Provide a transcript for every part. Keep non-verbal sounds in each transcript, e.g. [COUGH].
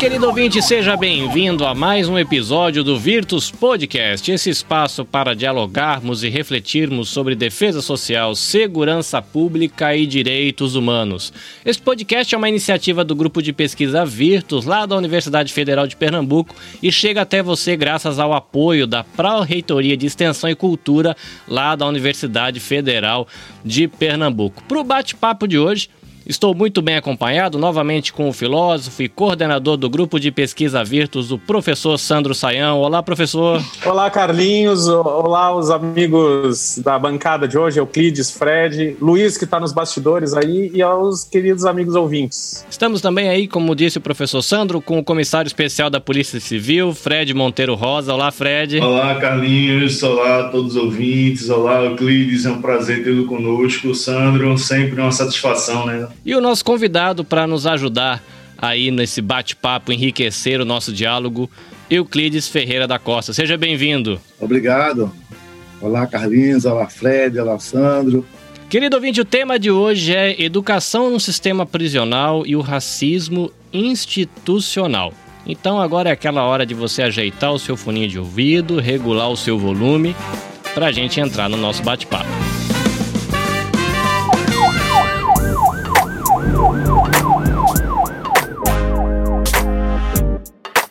querido ouvinte, seja bem-vindo a mais um episódio do Virtus Podcast, esse espaço para dialogarmos e refletirmos sobre defesa social, segurança pública e direitos humanos. Este podcast é uma iniciativa do grupo de pesquisa Virtus, lá da Universidade Federal de Pernambuco, e chega até você graças ao apoio da Pró-Reitoria de Extensão e Cultura, lá da Universidade Federal de Pernambuco. Para o bate-papo de hoje, Estou muito bem acompanhado novamente com o filósofo e coordenador do grupo de pesquisa Virtus, o professor Sandro Saião. Olá, professor. Olá, Carlinhos. Olá, os amigos da bancada de hoje, Euclides, Fred, Luiz, que está nos bastidores aí, e aos queridos amigos ouvintes. Estamos também aí, como disse o professor Sandro, com o comissário especial da Polícia Civil, Fred Monteiro Rosa. Olá, Fred. Olá, Carlinhos. Olá a todos os ouvintes. Olá, Euclides. É um prazer tê-lo conosco. Sandro, sempre uma satisfação, né? E o nosso convidado para nos ajudar aí nesse bate-papo, enriquecer o nosso diálogo, Euclides Ferreira da Costa. Seja bem-vindo. Obrigado. Olá, Carlinhos. Olá, Fred. Olá, Sandro. Querido ouvinte, o tema de hoje é educação no sistema prisional e o racismo institucional. Então agora é aquela hora de você ajeitar o seu foninho de ouvido, regular o seu volume, para a gente entrar no nosso bate-papo.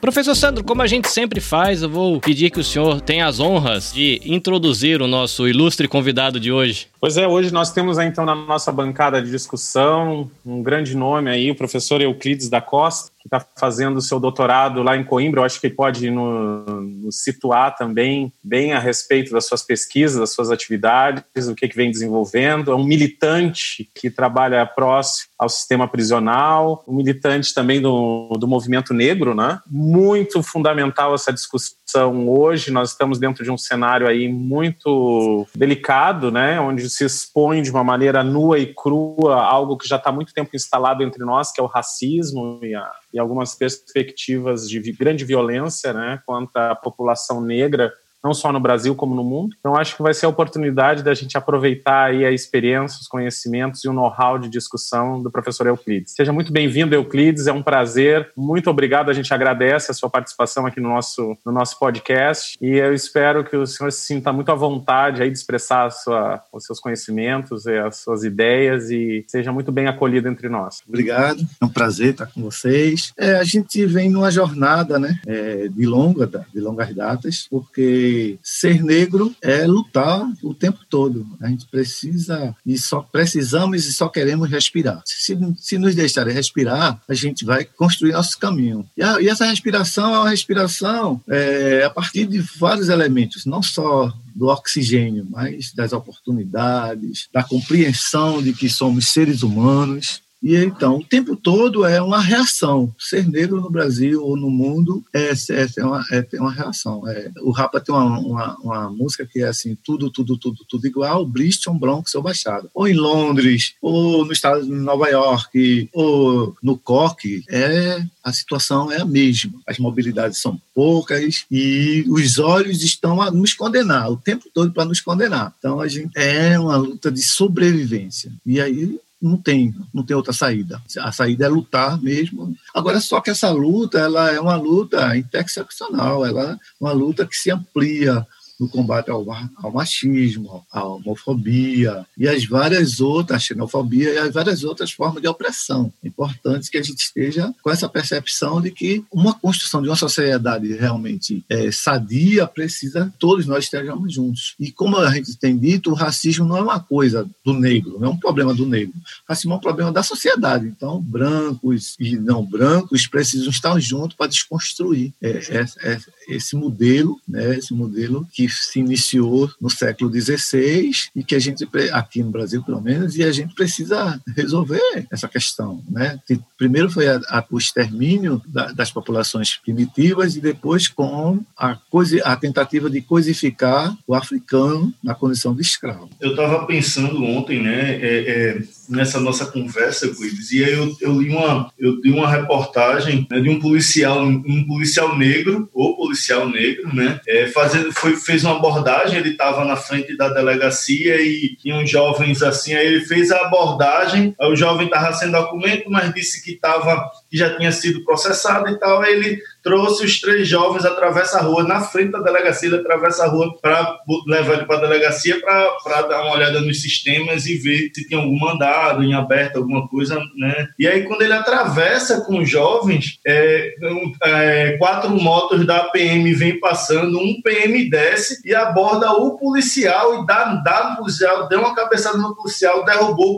Professor Sandro, como a gente sempre faz, eu vou pedir que o senhor tenha as honras de introduzir o nosso ilustre convidado de hoje. Pois é, hoje nós temos então na nossa bancada de discussão um grande nome aí, o professor Euclides da Costa, que está fazendo o seu doutorado lá em Coimbra. Eu acho que ele pode nos no situar também bem a respeito das suas pesquisas, das suas atividades, o que, que vem desenvolvendo. É um militante que trabalha próximo ao sistema prisional, um militante também do, do movimento negro, né? Muito fundamental essa discussão hoje. Nós estamos dentro de um cenário aí muito delicado, né? Onde se expõe de uma maneira nua e crua algo que já está muito tempo instalado entre nós, que é o racismo e, a, e algumas perspectivas de grande violência né, contra a população negra não só no Brasil como no mundo. Então acho que vai ser a oportunidade da gente aproveitar aí a experiência, os conhecimentos e o know-how de discussão do professor Euclides. Seja muito bem-vindo, Euclides, é um prazer. Muito obrigado, a gente agradece a sua participação aqui no nosso, no nosso podcast e eu espero que o senhor se sinta muito à vontade aí de expressar sua, os seus conhecimentos e as suas ideias e seja muito bem acolhido entre nós. Obrigado, é um prazer estar com vocês. É, a gente vem numa jornada né, é, de longa, de longas datas, porque ser negro é lutar o tempo todo. A gente precisa e só precisamos e só queremos respirar. Se, se nos deixarem respirar, a gente vai construir nosso caminho. E, a, e essa respiração é uma respiração é, a partir de vários elementos, não só do oxigênio, mas das oportunidades, da compreensão de que somos seres humanos, e então, o tempo todo é uma reação. Ser negro no Brasil ou no mundo é, é, é, uma, é, é uma reação. É, o Rapa tem uma, uma, uma, música que é assim: tudo, tudo, tudo, tudo igual, Bristol, Bronx ou Baixada. Ou em Londres, ou no estado de Nova York, ou no Coque, é, a situação é a mesma. As mobilidades são poucas e os olhos estão a nos condenar, o tempo todo para nos condenar. Então, a gente é uma luta de sobrevivência. E aí não tem, não tem outra saída. A saída é lutar mesmo. Agora, só que essa luta, ela é uma luta interseccional, ela é uma luta que se amplia no combate ao, ao, machismo, à homofobia e as várias outras, a xenofobia e as várias outras formas de opressão. É importante que a gente esteja com essa percepção de que uma construção de uma sociedade realmente é, sadia precisa todos nós estejamos juntos. E como a gente tem dito, o racismo não é uma coisa do negro, não é um problema do negro. O racismo é um problema da sociedade. Então, brancos e não brancos precisam estar juntos para desconstruir é esse modelo, né, esse modelo que se iniciou no século XVI e que a gente, aqui no Brasil pelo menos, e a gente precisa resolver essa questão. Né? Primeiro foi a, a, o extermínio da, das populações primitivas e depois com a, coisa, a tentativa de coisificar o africano na condição de escravo. Eu estava pensando ontem, né, é, é, nessa nossa conversa, Euclides, e aí eu, eu, li uma, eu li uma reportagem né, de um policial, um policial negro, ou policial negro, né, é, fazendo, foi, fez uma abordagem, ele estava na frente da delegacia e tinham jovens assim, aí ele fez a abordagem, o jovem estava sem documento, mas disse que estava que já tinha sido processado e tal. Ele trouxe os três jovens, atravessa a rua, na frente da delegacia, ele atravessa a rua para levar ele para a delegacia para dar uma olhada nos sistemas e ver se tinha algum mandado em aberto, alguma coisa, né? E aí, quando ele atravessa com os jovens, é, é, quatro motos da PM vêm passando, um PM desce e aborda o policial e dá, dá no policial, deu uma cabeçada no policial, derrubou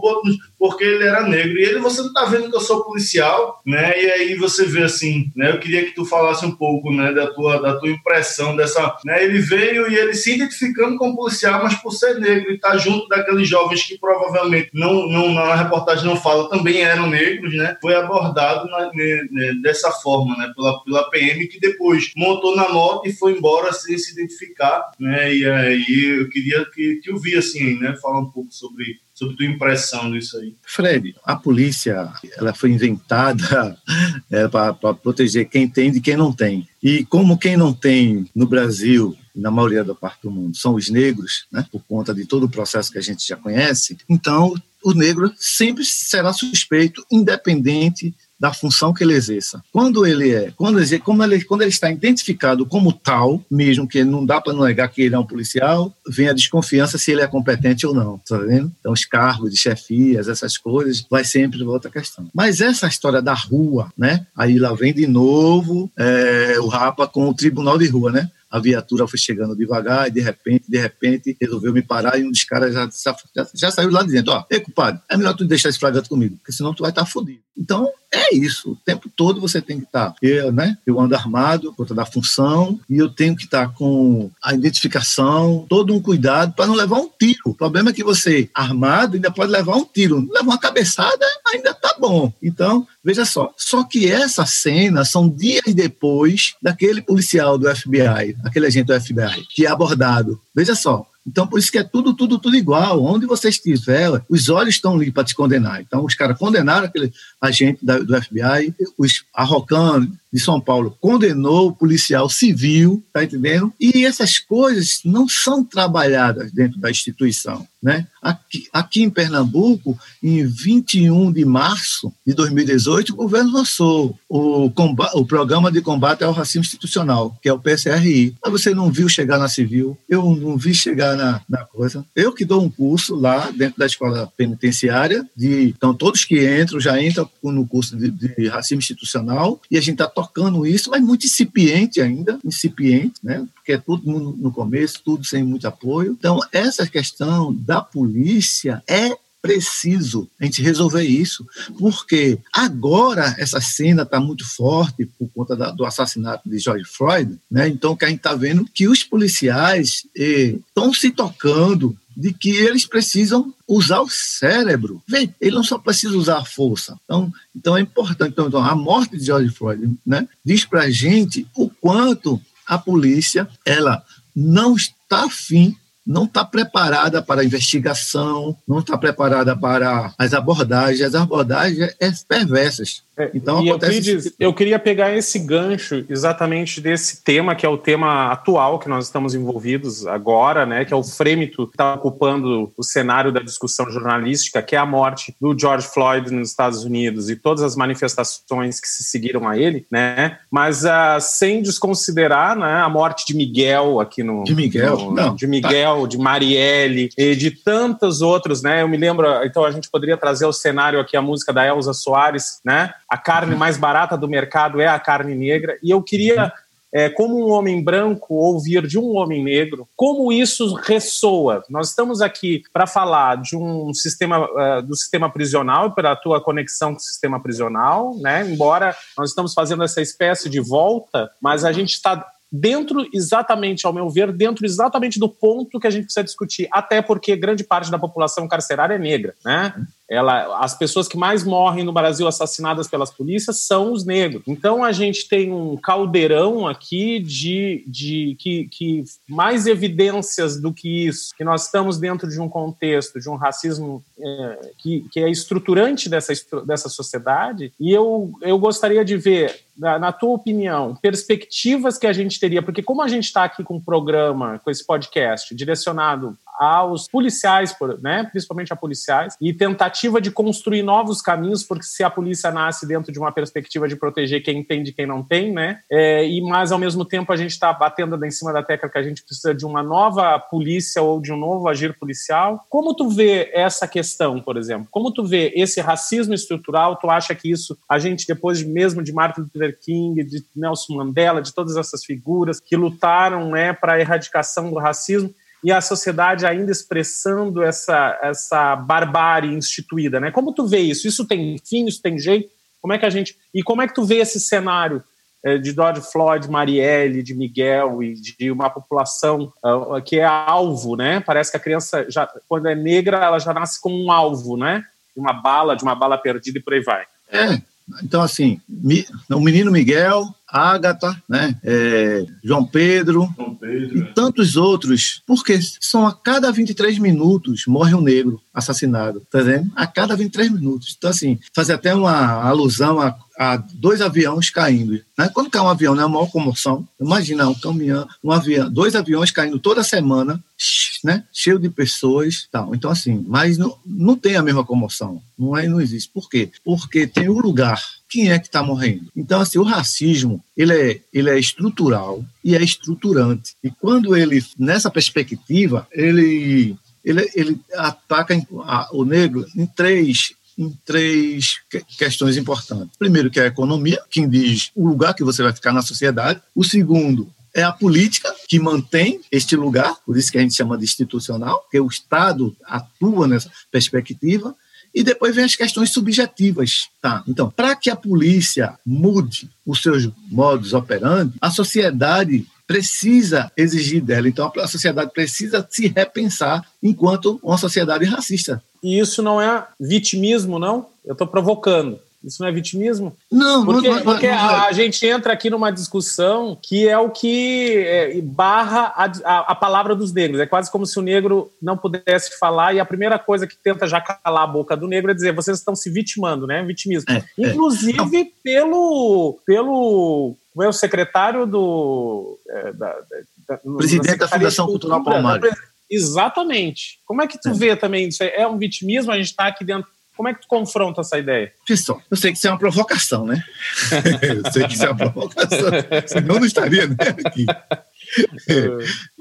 porque ele era negro. E ele, você não tá vendo que eu sou policial, né? E aí você vê assim, né? Eu queria que tu falasse um pouco, né, da tua, da tua impressão dessa, né? Ele veio e ele se identificando como policial, mas por ser negro e tá junto daqueles jovens que provavelmente não, não na reportagem não fala, também eram negros, né? Foi abordado na, né, dessa forma, né? Pela, pela PM que depois montou na moto e foi embora sem se identificar, né? E aí eu queria que, eu vi assim, né? Falar um pouco sobre sobre tua impressão disso aí. Fred, a polícia ela foi inventada [LAUGHS] é, para proteger quem tem de quem não tem. E como quem não tem no Brasil na maioria da parte do mundo, são os negros, né, por conta de todo o processo que a gente já conhece, então o negro sempre será suspeito, independente da função que ele exerça. Quando ele é, quando ele, como ele, quando ele está identificado como tal, mesmo que não dá para negar que ele é um policial, vem a desconfiança se ele é competente ou não, tá vendo? Então os cargos de chefias, essas coisas, vai sempre outra questão. Mas essa história da rua, né? Aí lá vem de novo é, o Rapa com o Tribunal de Rua, né? A viatura foi chegando devagar e de repente, de repente, resolveu me parar e um dos caras já, já, já saiu lá dentro, ó, ei, culpado, é melhor tu deixar esse flagrante comigo, porque senão tu vai estar tá fodido. Então, é isso. O tempo todo você tem que estar. Tá. Eu, né, eu ando armado por conta da função e eu tenho que estar tá com a identificação, todo um cuidado para não levar um tiro. O problema é que você, armado, ainda pode levar um tiro. Levar uma cabeçada, ainda tá bom. Então, veja só. Só que essa cena são dias depois daquele policial do FBI, aquele agente do FBI, que é abordado. Veja só, então, por isso que é tudo, tudo, tudo igual. Onde você estiver, os olhos estão ali para te condenar. Então, os caras condenaram aquele agente da, do FBI, os Arrocan de São Paulo condenou o policial civil, tá entendendo? E essas coisas não são trabalhadas dentro da instituição, né? Aqui, aqui em Pernambuco, em 21 de março de 2018, o governo lançou o, o programa de combate ao racismo institucional, que é o PSRI. Mas você não viu chegar na civil, eu não vi chegar na, na coisa. Eu que dou um curso lá dentro da escola penitenciária, de, então todos que entram já entram no curso de, de racismo institucional, e a gente está tocando isso, mas muito incipiente ainda, incipiente, né? Porque é tudo no, no começo, tudo sem muito apoio. Então, essa questão da polícia é preciso a gente resolver isso, porque agora essa cena está muito forte por conta da, do assassinato de George Floyd, né? Então que a gente está vendo que os policiais estão eh, se tocando de que eles precisam usar o cérebro. Vem, ele não só precisa usar a força. Então, então é importante. Então, então a morte de George Floyd né, diz para a gente o quanto a polícia ela não está afim não está preparada para a investigação, não está preparada para as abordagens, as abordagens é perversas. É, então, e acontece... eu queria pegar esse gancho exatamente desse tema, que é o tema atual que nós estamos envolvidos agora, né, que é o frêmito que está ocupando o cenário da discussão jornalística, que é a morte do George Floyd nos Estados Unidos e todas as manifestações que se seguiram a ele, né, mas uh, sem desconsiderar né, a morte de Miguel aqui no... De Miguel? No, não. De Miguel, tá. de Marielle e de tantos outros, né, eu me lembro, então a gente poderia trazer ao cenário aqui a música da Elza Soares, né, a carne mais barata do mercado é a carne negra. E eu queria, é, como um homem branco, ouvir de um homem negro como isso ressoa. Nós estamos aqui para falar de um sistema uh, do sistema prisional pela tua conexão com o sistema prisional, né? Embora nós estamos fazendo essa espécie de volta, mas a gente está dentro exatamente, ao meu ver, dentro exatamente do ponto que a gente precisa discutir, até porque grande parte da população carcerária é negra, né? Ela, as pessoas que mais morrem no Brasil assassinadas pelas polícias são os negros. Então a gente tem um caldeirão aqui de, de que, que mais evidências do que isso, que nós estamos dentro de um contexto de um racismo é, que, que é estruturante dessa, dessa sociedade. E eu, eu gostaria de ver, na, tua opinião, perspectivas que a gente teria, porque como a gente está aqui com um programa, com esse podcast direcionado aos policiais, né, principalmente a policiais, e tentativa de construir novos caminhos, porque se a polícia nasce dentro de uma perspectiva de proteger quem tem de quem não tem, né, é, e mas ao mesmo tempo a gente está batendo em cima da tecla que a gente precisa de uma nova polícia ou de um novo agir policial. Como tu vê essa questão, por exemplo? Como tu vê esse racismo estrutural? Tu acha que isso a gente depois mesmo de Martin Luther King, de Nelson Mandela, de todas essas figuras que lutaram, né, para a erradicação do racismo, e a sociedade ainda expressando essa, essa barbárie instituída, né? Como tu vê isso? Isso tem fim, isso tem jeito? Como é que a gente... E como é que tu vê esse cenário é, de George Floyd, Marielle, de Miguel e de uma população uh, que é alvo, né? Parece que a criança, já, quando é negra, ela já nasce como um alvo, né? De uma bala, de uma bala perdida e por aí vai. É, então assim, o menino Miguel Ágata, né? É, João Pedro, João Pedro e é. tantos outros, porque são a cada 23 minutos morre um negro assassinado, tá vendo? A cada 23 minutos. Então, assim, fazer até uma alusão a, a dois aviões caindo. Né? Quando cai um avião, né, é uma maior comoção. Imagina um caminhão, um avião, dois aviões caindo toda semana, [SNIFFS] né? cheio de pessoas. Tal. Então, assim, mas não, não tem a mesma comoção. Não, é, não existe. Por quê? Porque tem um lugar quem é que está morrendo. Então, assim, o racismo ele é, ele é estrutural e é estruturante. E quando ele, nessa perspectiva, ele, ele, ele ataca o negro em três em três questões importantes. Primeiro, que é a economia, que diz o lugar que você vai ficar na sociedade. O segundo, é a política que mantém este lugar, por isso que a gente chama de institucional, que o Estado atua nessa perspectiva. E depois vem as questões subjetivas. Tá? Então, para que a polícia mude os seus modos operandi, a sociedade precisa exigir dela. Então, a sociedade precisa se repensar enquanto uma sociedade racista. E isso não é vitimismo, não? Eu estou provocando. Isso não é vitimismo? Não, porque, não, não, porque não, a, a, gente entra aqui numa discussão que é o que é, barra a, a, a, palavra dos negros. É quase como se o negro não pudesse falar e a primeira coisa que tenta já calar a boca do negro é dizer vocês estão se vitimando, né? Vitimismo. É, é. Inclusive é. pelo pelo é o secretário do é, da, da, presidente da Fundação Cultural Palmares. Exatamente. Como é que tu é. vê também isso? É um vitimismo? A gente está aqui dentro como é que tu confronta essa ideia? Pessoal, eu sei que isso é uma provocação, né? [LAUGHS] eu sei que isso é uma provocação, senão não estaria né, aqui. É,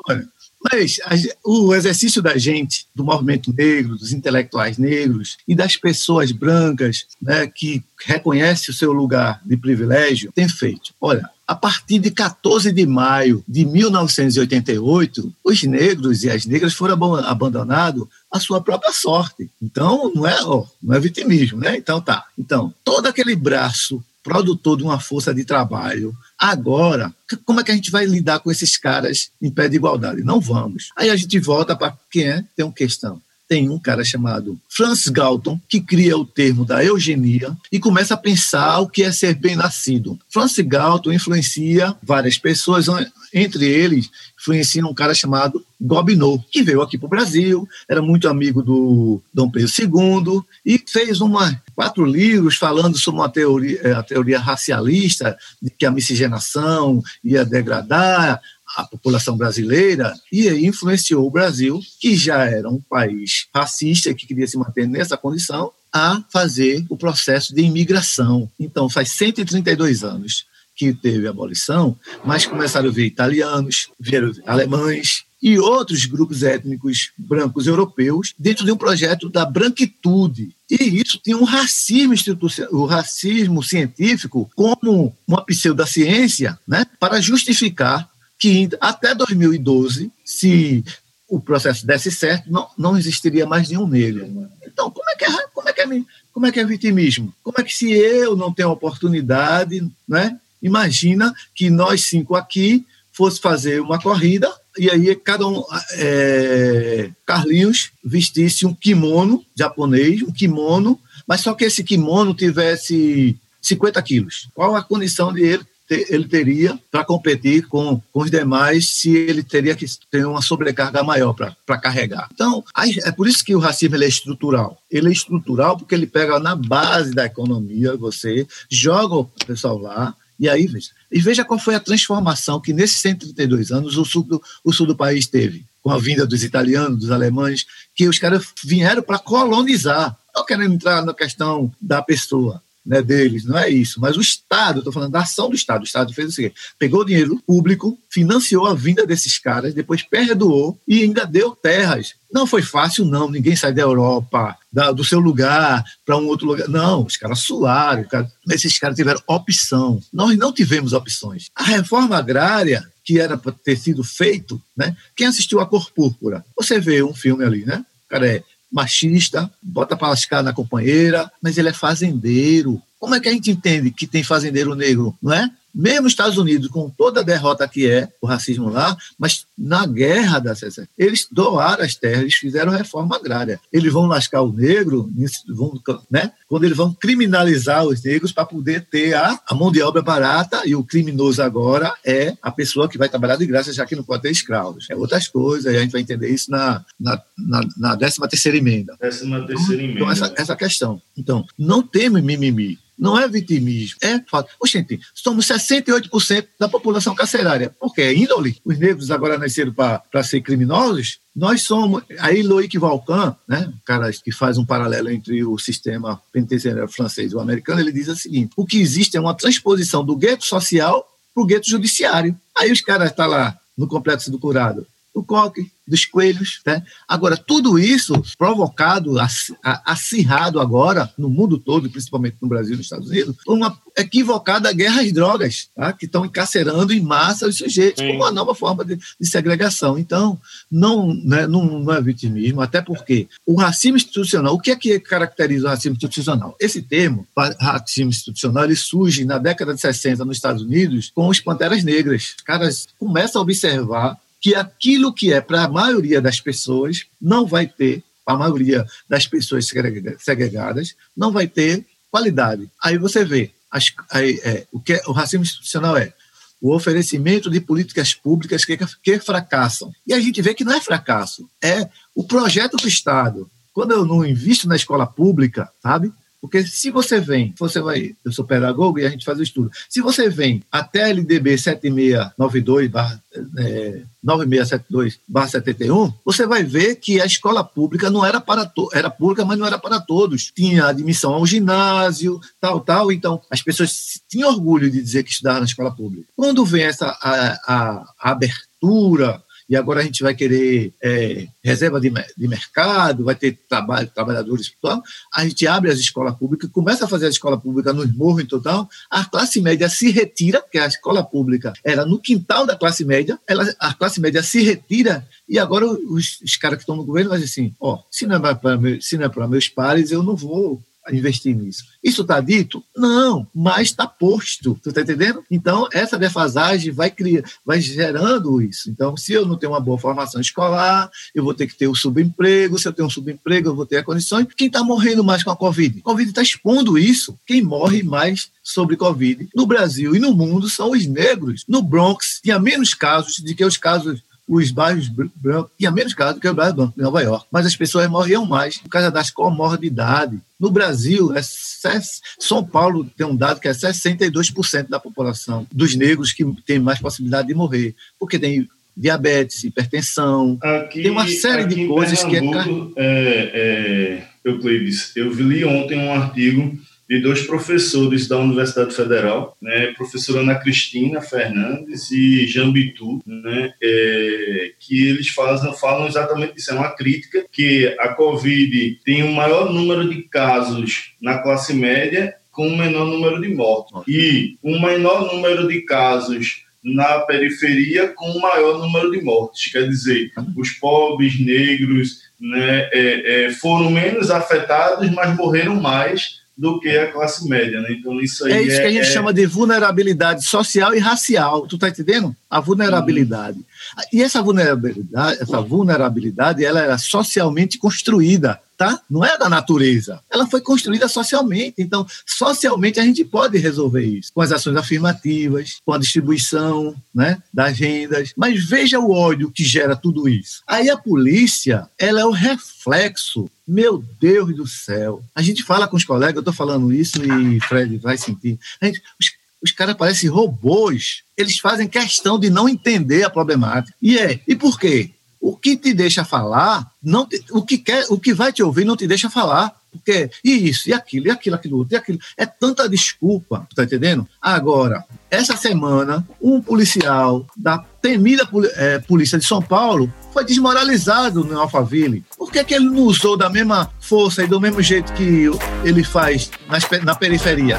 olha, mas a, o exercício da gente, do movimento negro, dos intelectuais negros e das pessoas brancas né, que reconhecem o seu lugar de privilégio, tem feito. Olha, a partir de 14 de maio de 1988, os negros e as negras foram abandonados à sua própria sorte. Então, não é, ó, não é vitimismo, né? Então tá. Então, todo aquele braço produtor de uma força de trabalho. Agora, como é que a gente vai lidar com esses caras em pé de igualdade? Não vamos. Aí a gente volta para quem é? Tem uma questão tem um cara chamado Francis Galton, que cria o termo da eugenia e começa a pensar o que é ser bem-nascido. Francis Galton influencia várias pessoas, entre eles influencia um cara chamado Gobineau, que veio aqui para o Brasil, era muito amigo do Dom Pedro II e fez uma, quatro livros falando sobre uma teoria, eh, a teoria racialista, de que a miscigenação ia degradar a população brasileira e influenciou o Brasil, que já era um país racista, que queria se manter nessa condição, a fazer o processo de imigração. Então, faz 132 anos que teve a abolição, mas começaram a ver italianos, vieram alemães e outros grupos étnicos brancos europeus dentro de um projeto da branquitude. E isso tinha um racismo institucional, o racismo científico como uma pseudociência, né, para justificar que até 2012, se o processo desse certo, não, não existiria mais nenhum negro. Então, como é que é, como é, que é, como é, que é vitimismo? Como é que se eu não tenho oportunidade, né? Imagina que nós cinco aqui fosse fazer uma corrida e aí cada um, é, Carlinhos vestisse um kimono japonês, um kimono, mas só que esse kimono tivesse 50 quilos. Qual a condição de ele ele teria para competir com, com os demais se ele teria que ter uma sobrecarga maior para carregar. Então, é por isso que o racismo é estrutural. Ele é estrutural porque ele pega na base da economia, você joga o pessoal lá, e aí, veja, e veja qual foi a transformação que nesses 132 anos o sul do, o sul do país teve. com a vinda dos italianos, dos alemães, que os caras vieram para colonizar, não querendo entrar na questão da pessoa né, deles, não é isso. Mas o Estado, estou falando da ação do Estado, o Estado fez o seguinte: pegou dinheiro público, financiou a vinda desses caras, depois perdoou e ainda deu terras. Não foi fácil, não. Ninguém sai da Europa, da, do seu lugar, para um outro lugar. Não, os caras suaram, cara, esses caras tiveram opção. Nós não tivemos opções. A reforma agrária, que era para ter sido feito, né? Quem assistiu a Cor Púrpura? Você vê um filme ali, né? Cara, é machista, bota para lascar na companheira, mas ele é fazendeiro. Como é que a gente entende que tem fazendeiro negro, não é? Mesmo os Estados Unidos, com toda a derrota que é o racismo lá, mas na guerra da CSE, eles doaram as terras, eles fizeram reforma agrária. Eles vão lascar o negro, vão, né? quando eles vão criminalizar os negros para poder ter a, a mão de obra barata, e o criminoso agora é a pessoa que vai trabalhar de graça, já que não pode ter escravos. É outras coisas, e a gente vai entender isso na, na, na, na 13 terceira emenda. Décima terceira emenda. Então, essa, essa questão. Então, não temos mimimi. Não é vitimismo, é fato. Oxente, somos 68% da população carcerária. Por quê? É índole. Os negros agora nasceram para ser criminosos. Nós somos. Aí Loic Valcan, né, cara que faz um paralelo entre o sistema penitenciário francês e o americano, ele diz o seguinte: o que existe é uma transposição do gueto social para o gueto judiciário. Aí os caras estão tá lá no complexo do curado do coque, dos coelhos. Né? Agora, tudo isso provocado, acirrado agora, no mundo todo, principalmente no Brasil e nos Estados Unidos, por uma equivocada guerra às drogas, tá? que estão encarcerando em massa os sujeitos, como uma nova forma de, de segregação. Então, não, né, não, não, é vitimismo, até porque o racismo institucional, o que é que caracteriza o racismo institucional? Esse termo, racismo institucional, ele surge na década de 60 nos Estados Unidos com os Panteras Negras. Os caras começam a observar que aquilo que é para a maioria das pessoas não vai ter, a maioria das pessoas segregadas, não vai ter qualidade. Aí você vê, as, aí, é, o que é, o racismo institucional é o oferecimento de políticas públicas que, que fracassam. E a gente vê que não é fracasso, é o projeto do Estado. Quando eu não invisto na escola pública, sabe? Porque se você vem, você vai, eu sou pedagogo e a gente faz o estudo. Se você vem até LDB 7692 é, 9672 71, você vai ver que a escola pública não era para to era pública, mas não era para todos. Tinha admissão ao ginásio, tal, tal. Então, as pessoas tinham orgulho de dizer que estudavam na escola pública. Quando vem essa a, a, a abertura e agora a gente vai querer é, reserva de, de, mercado, vai ter trabalho, trabalhadores, tal. a gente abre as escolas públicas, começa a fazer a escola pública nos morros em total, a classe média se retira, porque a escola pública era no quintal da classe média, ela, a classe média se retira e agora os, os caras que estão no governo dizer assim, ó, oh, se não é para é meus pares, eu não vou investir nisso. Isso está dito? Não, mas está posto. Tu está entendendo? Então, essa defasagem vai, criar, vai gerando isso. Então, se eu não tenho uma boa formação escolar, eu vou ter que ter o subemprego. Se eu tenho um subemprego, eu vou ter a condições. Quem está morrendo mais com a Covid? A Covid está expondo isso. Quem morre mais sobre Covid no Brasil e no mundo são os negros. No Bronx, tinha menos casos de que os casos os bairros brancos, tinha menos casos que o bairro branco de Nova York, mas as pessoas morriam mais por causa das comorbidades. No Brasil, é, São Paulo tem um dado que é 62% da população dos negros que tem mais possibilidade de morrer, porque tem diabetes, hipertensão, aqui, tem uma série de coisas que é... é, é Euclides, eu li ontem um artigo de dois professores da Universidade Federal, né, professora Ana Cristina Fernandes e Jean Bitu, né, é, que eles fazem, falam exatamente isso, é uma crítica que a Covid tem um maior número de casos na classe média com um menor número de mortes. E um menor número de casos na periferia com um maior número de mortes. Quer dizer, os pobres, negros, né, é, é, foram menos afetados, mas morreram mais do que a classe média, né? Então isso aí é isso que a gente é... chama de vulnerabilidade social e racial. Tu tá entendendo? A vulnerabilidade. Uhum. E essa vulnerabilidade, essa vulnerabilidade, ela era socialmente construída, tá? Não é da natureza. Ela foi construída socialmente. Então, socialmente a gente pode resolver isso com as ações afirmativas, com a distribuição, né, das rendas. Mas veja o ódio que gera tudo isso. Aí a polícia, ela é o reflexo meu Deus do céu. A gente fala com os colegas, eu estou falando isso e Fred vai sentir. Gente, os os caras parecem robôs. Eles fazem questão de não entender a problemática. E é, e por quê? O que te deixa falar, não te, o que quer, o que vai te ouvir não te deixa falar. Porque e isso, e aquilo, e aquilo, aquilo e aquilo. É tanta desculpa, tá entendendo? Agora, essa semana, um policial da temida é, Polícia de São Paulo foi desmoralizado no Alphaville. Por que, que ele não usou da mesma força e do mesmo jeito que ele faz nas, na periferia?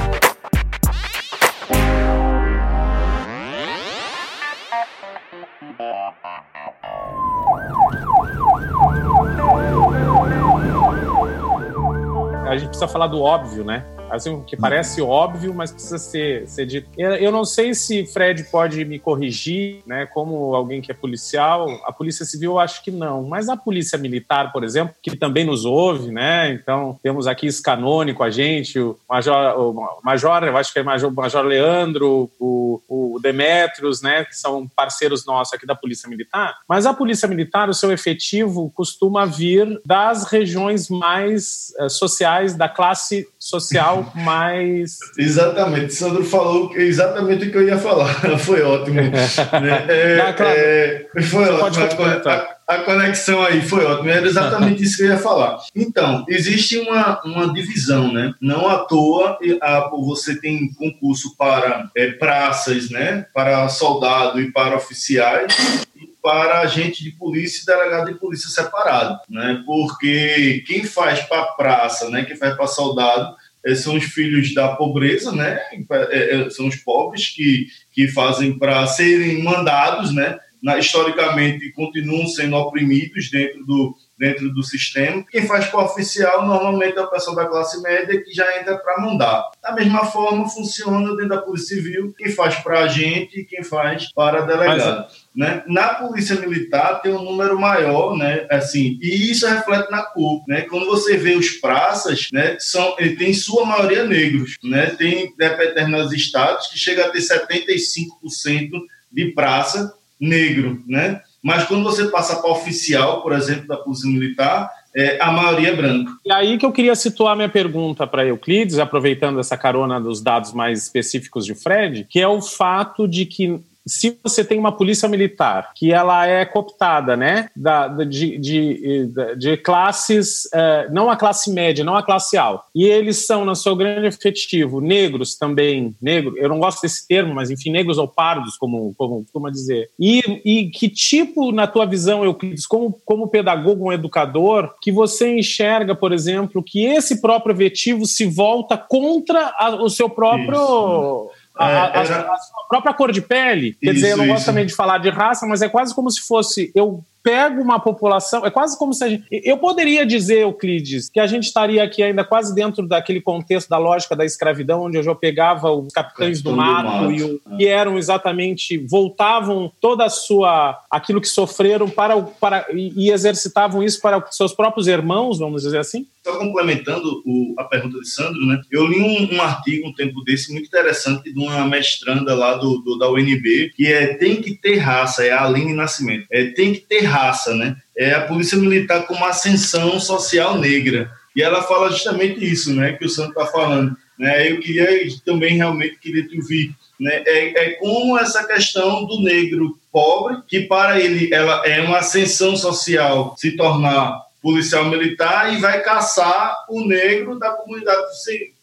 A gente precisa falar do óbvio, né? Assim, que parece óbvio, mas precisa ser, ser dito. Eu não sei se Fred pode me corrigir, né? Como alguém que é policial, a Polícia Civil eu acho que não, mas a Polícia Militar, por exemplo, que também nos ouve, né? Então temos aqui Scanone com a gente, o Major, o Major eu acho que é o Major, Major Leandro, o, o Demetrios, né? Que são parceiros nossos aqui da Polícia Militar. Mas a Polícia Militar, o seu efetivo costuma vir das regiões mais uh, sociais, da classe social [LAUGHS] mais. Exatamente, Sandro falou exatamente o que eu ia falar. [LAUGHS] foi ótimo. né? [LAUGHS] é, Não, claro. é, foi ótimo. A, a, conexão aí foi ótima. Era exatamente isso que eu ia falar. Então, existe uma, uma divisão, né? Não à toa a, você tem concurso para é, praças, né? Para soldado e para oficiais para agente de polícia e delegado de polícia separado, né? Porque quem faz para praça, né? Quem faz para soldado eh, são os filhos da pobreza, né? Eh, eh, são os pobres que, que fazem para serem mandados, né? Na, historicamente continuam sendo oprimidos dentro do, dentro do sistema. Quem faz para oficial normalmente é o pessoal da classe média que já entra para mandar. Da mesma forma funciona dentro da Polícia Civil, quem faz para agente e quem faz para delegado. Mas, né? Na polícia militar tem um número maior, né? Assim, e isso reflete na cor, né? Quando você vê os praças, né? São, ele tem sua maioria negros, né? Tem determinados estados que chega a ter 75% de praça negro, né? Mas quando você passa para oficial, por exemplo, da polícia militar, é, a maioria é branca. E aí que eu queria situar minha pergunta para Euclides, aproveitando essa carona dos dados mais específicos de Fred, que é o fato de que se você tem uma polícia militar que ela é cooptada, né, da, de, de, de classes, é, não a classe média, não a classe alta, e eles são, no seu grande efetivo, negros também, negro, eu não gosto desse termo, mas enfim, negros ou pardos, como, como costuma dizer. E, e que tipo, na tua visão, Euclides, como, como pedagogo, um educador, que você enxerga, por exemplo, que esse próprio efetivo se volta contra a, o seu próprio... Isso a, a, era... a, sua própria cor de pele. Quer isso, dizer, eu não isso. gosto também de falar de raça, mas é quase como se fosse eu pego uma população, é quase como se a gente. Eu poderia dizer, Euclides, que a gente estaria aqui ainda quase dentro daquele contexto da lógica da escravidão, onde eu já pegava os capitães do mato, do mato, e o, é. que eram exatamente, voltavam toda a sua. aquilo que sofreram para, para e, e exercitavam isso para seus próprios irmãos, vamos dizer assim? Só complementando o, a pergunta de Sandro, né? Eu li um, um, artigo um tempo desse muito interessante de uma mestranda lá do, do, da UNB, que é tem que ter raça, é a Aline Nascimento. É tem que ter raça, né? É a polícia militar como ascensão social negra. E ela fala justamente isso, né? Que o Sandro está falando. Né? Eu queria também realmente queria te ouvir. Né? É, é como essa questão do negro pobre, que para ele ela é uma ascensão social se tornar policial militar e vai caçar o negro da comunidade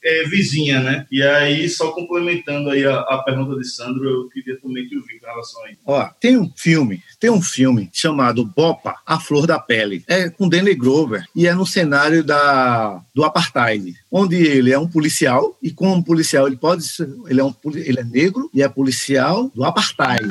é, vizinha, né? E aí, só complementando aí a, a, pergunta de Sandro, eu queria também te ouvir com relação a isso. Ó, tem um filme, tem um filme chamado Bopa, A Flor da Pele. É com Danny Grover e é no cenário da, do apartheid, onde ele é um policial e como policial ele pode ser, ele é um ele é negro e é policial do apartheid.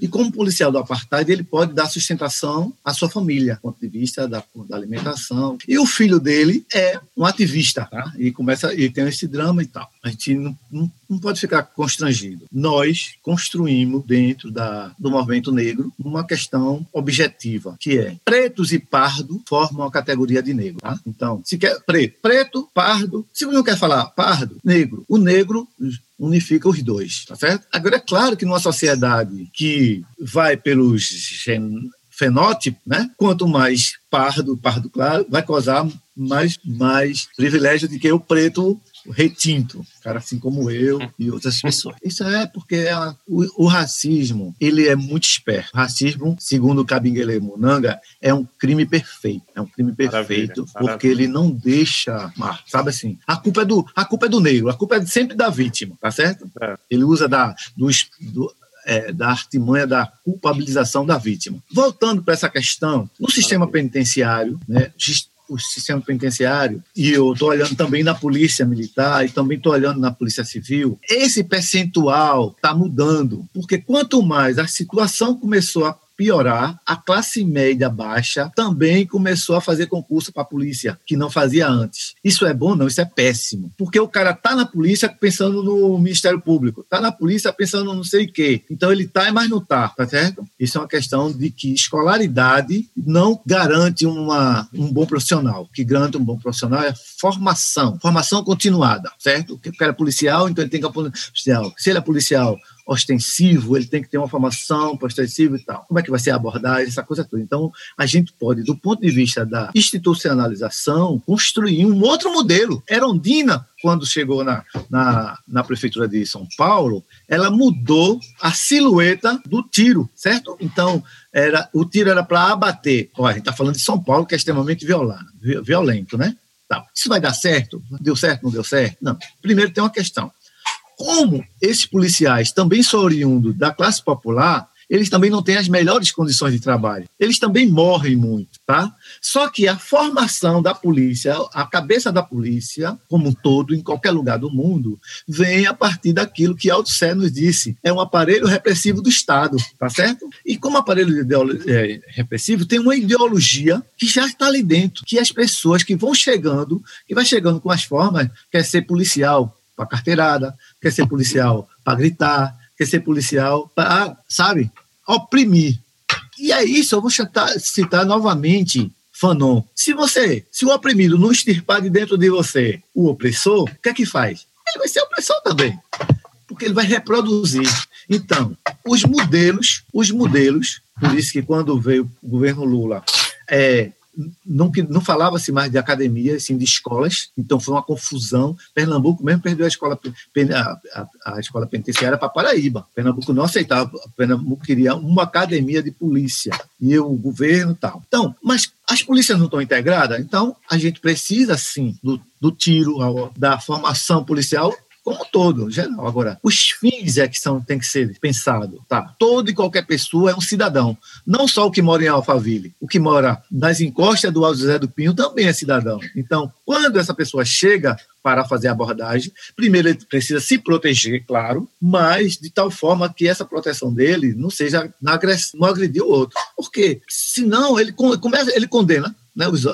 E como policial do apartheid, ele pode dar sustentação à sua família, do ponto de vista da, da alimentação. E o filho dele é um ativista, tá? E começa e tem esse drama e tal. A gente não, não, não pode ficar constrangido. Nós construímos dentro da, do movimento negro uma questão objetiva, que é pretos e pardo formam a categoria de negro. Tá? Então, se quer preto, preto, pardo. Se não quer falar pardo, negro. O negro unifica os dois, tá certo? Agora, é claro que numa sociedade que vai pelos gen fenótipo, né? Quanto mais pardo, pardo claro, vai causar mais, mais privilégio de que o preto retinto, cara assim como eu e outras pessoas. Isso é porque a, o, o, racismo, ele é muito esperto. O racismo, segundo o Kabengele Munanga, é um crime perfeito. É um crime perfeito maravilha, porque maravilha. ele não deixa, sabe assim, a culpa é do, a culpa é do negro, a culpa é sempre da vítima, tá certo? É. Ele usa da, do, do é, da artimanha da culpabilização da vítima. Voltando para essa questão, no sistema penitenciário, né, o sistema penitenciário, e eu estou olhando também na polícia militar e também estou olhando na polícia civil, esse percentual está mudando, porque quanto mais a situação começou a piorar, a classe média baixa também começou a fazer concurso para a polícia, que não fazia antes. Isso é bom? Não, isso é péssimo. Porque o cara tá na polícia pensando no Ministério Público, tá na polícia pensando não sei o quê. Então ele tá, mas não tá, tá certo? Isso é uma questão de que escolaridade não garante uma, um bom profissional. O que garante um bom profissional é formação, formação continuada, certo? O cara é policial, então ele tem que policial. Se ele é policial, ostensivo, ele tem que ter uma formação ostensiva e tal. Como é que vai ser a abordagem, essa coisa toda. Então, a gente pode, do ponto de vista da institucionalização, construir um outro modelo. Erondina, quando chegou na, na, na prefeitura de São Paulo, ela mudou a silhueta do tiro, certo? Então, era o tiro era para abater. Olha, a gente está falando de São Paulo, que é extremamente violento, violento né? Tá. Isso vai dar certo? Deu certo, não deu certo? Não. Primeiro tem uma questão como esses policiais também são oriundos da classe popular, eles também não têm as melhores condições de trabalho. Eles também morrem muito, tá? Só que a formação da polícia, a cabeça da polícia, como um todo, em qualquer lugar do mundo, vem a partir daquilo que Althusser nos disse. É um aparelho repressivo do Estado, tá certo? E como aparelho é, repressivo, tem uma ideologia que já está ali dentro, que as pessoas que vão chegando, que vai chegando com as formas, quer ser policial, para carteirada, quer ser policial para gritar, quer ser policial para, sabe, oprimir. E é isso, eu vou citar, citar novamente Fanon. Se você, se o oprimido não extirpar de dentro de você o opressor, o que é que faz? Ele vai ser opressor também, porque ele vai reproduzir. Então, os modelos, os modelos, por isso que quando veio o governo Lula, é, não, não falava-se mais de academia, assim, de escolas, então foi uma confusão. Pernambuco mesmo perdeu a escola, a, a, a escola penitenciária para Paraíba. Pernambuco não aceitava, Pernambuco queria uma academia de polícia, e o governo tal. Então, mas as polícias não estão integradas, então a gente precisa, sim, do, do tiro, da formação policial como um todo, geral. Agora, os fins é que são, tem que ser pensado, tá? Todo e qualquer pessoa é um cidadão. Não só o que mora em Alphaville. O que mora nas encostas do Alto José do Pinho também é cidadão. Então, quando essa pessoa chega para fazer a abordagem, primeiro ele precisa se proteger, claro, mas de tal forma que essa proteção dele não seja não agredir o outro. Porque senão ele começa, ele condena né, os,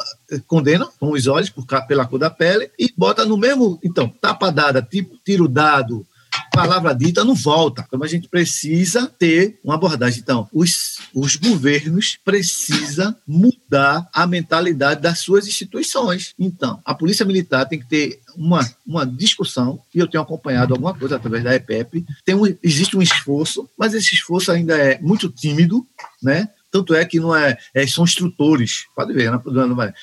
condena com os olhos por, pela cor da pele e bota no mesmo. Então, tapa dada, tipo, tiro dado, palavra dita não volta. Então a gente precisa ter uma abordagem. Então, os, os governos precisam mudar a mentalidade das suas instituições. Então, a Polícia Militar tem que ter uma, uma discussão, e eu tenho acompanhado alguma coisa através da EPEP. Tem um, existe um esforço, mas esse esforço ainda é muito tímido, né? Tanto é que não é, é são instrutores, pode ver, né?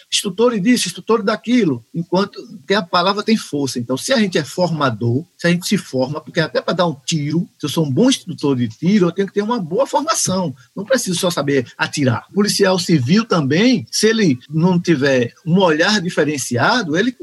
instrutores disso, instrutores daquilo, enquanto que a palavra tem força. Então, se a gente é formador, se a gente se forma, porque até para dar um tiro, se eu sou um bom instrutor de tiro, eu tenho que ter uma boa formação. Não preciso só saber atirar. O policial civil também, se ele não tiver um olhar diferenciado, ele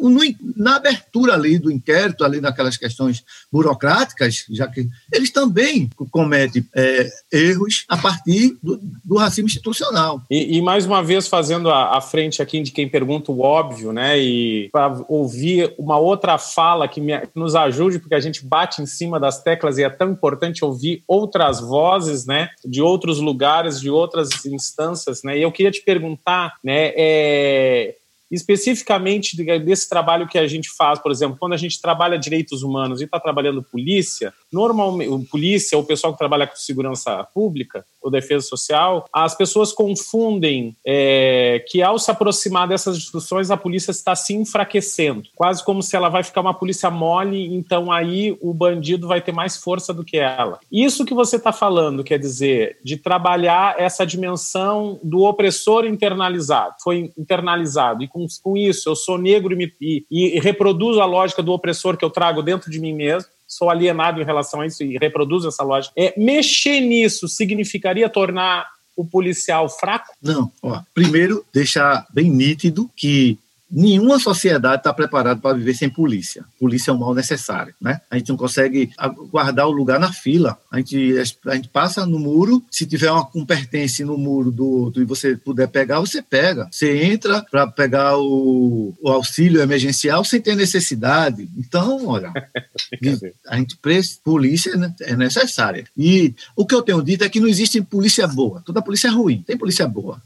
na abertura ali do inquérito, ali naquelas questões burocráticas, já que eles também cometem é, erros a partir do, do racismo racismo institucional. E, e mais uma vez, fazendo a, a, frente aqui de quem pergunta o óbvio, né? E para ouvir uma outra fala que, me, nos ajude, porque a gente bate em cima das teclas e é tão importante ouvir outras vozes, né? De outros lugares, de outras instâncias, né? E eu queria te perguntar, né? É, especificamente desse trabalho que a gente faz, por exemplo, quando a gente trabalha direitos humanos e está trabalhando polícia, normalmente, o polícia, o pessoal que trabalha com segurança pública ou defesa social, as pessoas confundem é, que ao se aproximar dessas discussões, a polícia está se enfraquecendo, quase como se ela vai ficar uma polícia mole, então aí o bandido vai ter mais força do que ela. Isso que você está falando, quer dizer, de trabalhar essa dimensão do opressor internalizado, foi internalizado, e com, com isso eu sou negro e, me, e, e reproduzo a lógica do opressor que eu trago dentro de mim mesmo, sou alienado em relação a isso e reproduzo essa lógica. É, mexer nisso significaria tornar o policial fraco? Não. Ó, primeiro, deixar bem nítido que Nenhuma sociedade está preparada para viver sem polícia. Polícia é um mal necessário, né? A gente não consegue guardar o lugar na fila. A gente, a gente passa no muro, se tiver uma, um pertence no muro do outro e você puder pegar, você pega. Você entra para pegar o, o, auxílio emergencial sem ter necessidade. Então, olha, [LAUGHS] a gente polícia é necessária. E o que eu tenho dito é que não existe polícia boa. Toda polícia é ruim. Tem polícia boa.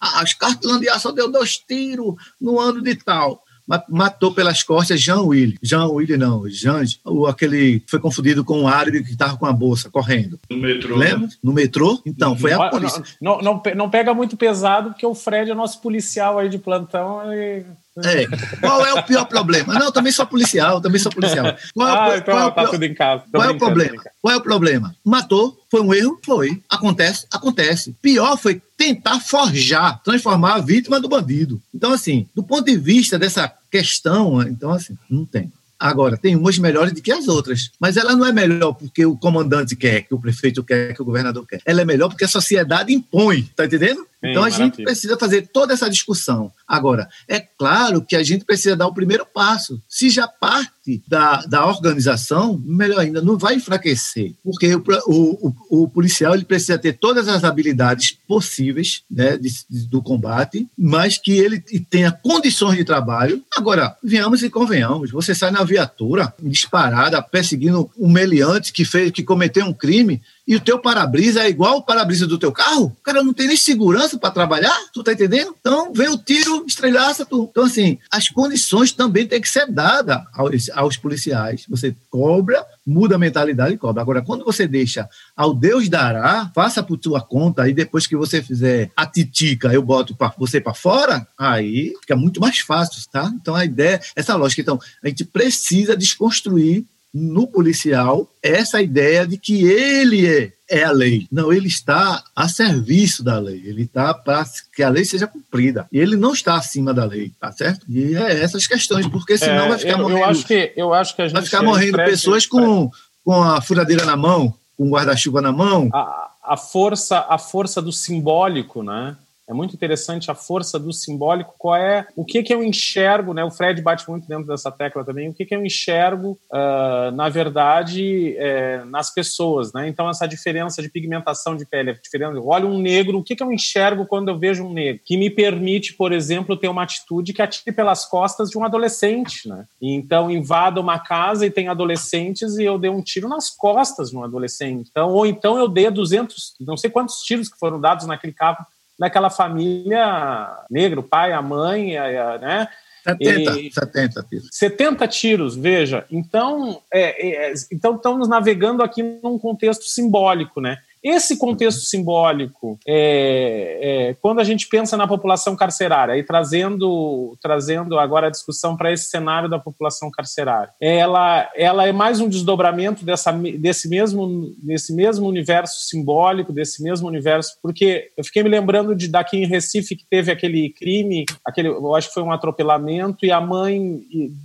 As cartas de aço deu dois tiros no ano fulano de tal matou pelas costas Jean Willy. Jean Willy não, Jean, o, aquele foi confundido com o árabe que estava com a bolsa correndo. No metrô. Lembra? No metrô? Então, foi a polícia. Não, não, não, pega muito pesado, porque o Fred é nosso policial aí de plantão e é. Qual é o pior problema? Não, também sou policial, também sou policial. Qual é o, ah, então qual é tá tudo em casa. Qual é o problema? Qual é o problema? Matou, foi um erro? Foi. Acontece? Acontece. Pior foi tentar forjar, transformar a vítima do bandido. Então, assim, do ponto de vista dessa questão, então, assim, não tem. Agora, tem umas melhores do que as outras, mas ela não é melhor porque o comandante quer, que o prefeito quer, que o governador quer. Ela é melhor porque a sociedade impõe, tá entendendo? Então a gente precisa fazer toda essa discussão. Agora, é claro que a gente precisa dar o primeiro passo. Se já parte da, da organização, melhor ainda, não vai enfraquecer, porque o, o, o policial ele precisa ter todas as habilidades possíveis né, de, de, do combate, mas que ele tenha condições de trabalho. Agora, venhamos e convenhamos, você sai na viatura disparada, perseguindo um meliante que fez, que cometeu um crime, e o teu para-brisa é igual o para-brisa do teu carro, o cara não tem nem segurança para trabalhar, tu tá entendendo? Então vem o tiro, estrelhaça tu. Então, assim, as condições também têm que ser dadas aos, aos policiais. Você cobra, muda a mentalidade e cobra. Agora, quando você deixa ao Deus dará, faça por tua conta, e depois que você fizer a titica, eu boto pra, você para fora, aí fica muito mais fácil, tá? Então a ideia, essa lógica. Então, a gente precisa desconstruir no policial essa ideia de que ele é, é a lei. Não, ele está a serviço da lei. Ele está para que a lei seja cumprida. E ele não está acima da lei, tá certo? E é essas questões, porque senão é, vai ficar eu, morrendo. Eu acho que, eu acho que a gente vai ficar morrendo pessoas com, com a furadeira na mão, com o guarda-chuva na mão. A, a força, a força do simbólico, né? É muito interessante a força do simbólico. Qual é o que, que eu enxergo, né? O Fred bate muito dentro dessa tecla também. O que, que eu enxergo, uh, na verdade, é, nas pessoas, né? Então essa diferença de pigmentação de pele, a diferença. Olha um negro. O que, que eu enxergo quando eu vejo um negro? Que me permite, por exemplo, ter uma atitude que atire pelas costas de um adolescente, né? Então invado uma casa e tem adolescentes e eu dei um tiro nas costas de um adolescente. Então ou então eu dei 200, não sei quantos tiros que foram dados naquele carro naquela família negra, o pai, a mãe, a, a, né? 70, e, 70 tiros. 70 tiros, veja. Então, é, é, então estamos navegando aqui num contexto simbólico, né? Esse contexto simbólico, é, é, quando a gente pensa na população carcerária, e trazendo, trazendo agora a discussão para esse cenário da população carcerária, ela, ela é mais um desdobramento dessa, desse, mesmo, desse mesmo universo simbólico, desse mesmo universo, porque eu fiquei me lembrando de daqui em Recife que teve aquele crime, aquele, eu acho que foi um atropelamento, e a mãe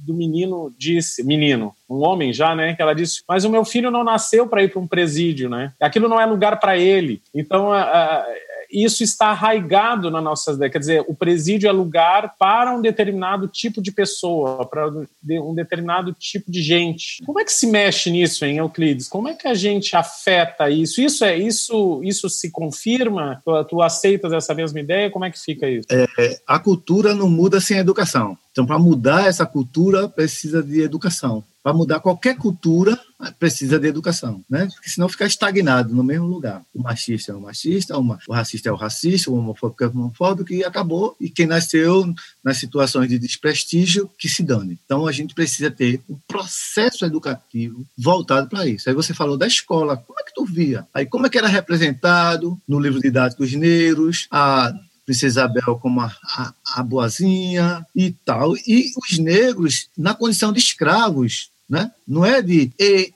do menino disse, menino, um homem já, né, que ela disse, mas o meu filho não nasceu para ir para um presídio, né? Aquilo não é lugar para ele. Então, a, a, isso está arraigado na nossa. Quer dizer, o presídio é lugar para um determinado tipo de pessoa, para um determinado tipo de gente. Como é que se mexe nisso, hein, Euclides? Como é que a gente afeta isso? Isso é isso? Isso se confirma? Tu, tu aceitas essa mesma ideia? Como é que fica isso? É, a cultura não muda sem a educação. Então, para mudar essa cultura, precisa de educação. Para mudar qualquer cultura, precisa de educação, né? Porque senão fica estagnado no mesmo lugar. O machista é o machista, o racista é o racista, o homofóbico é o homofóbico e acabou. E quem nasceu nas situações de desprestígio, que se dane. Então a gente precisa ter um processo educativo voltado para isso. Aí você falou da escola, como é que tu via? Aí como é que era representado no livro didático os negros, a Princesa Isabel como a, a, a boazinha e tal. E os negros na condição de escravos né? Não é de,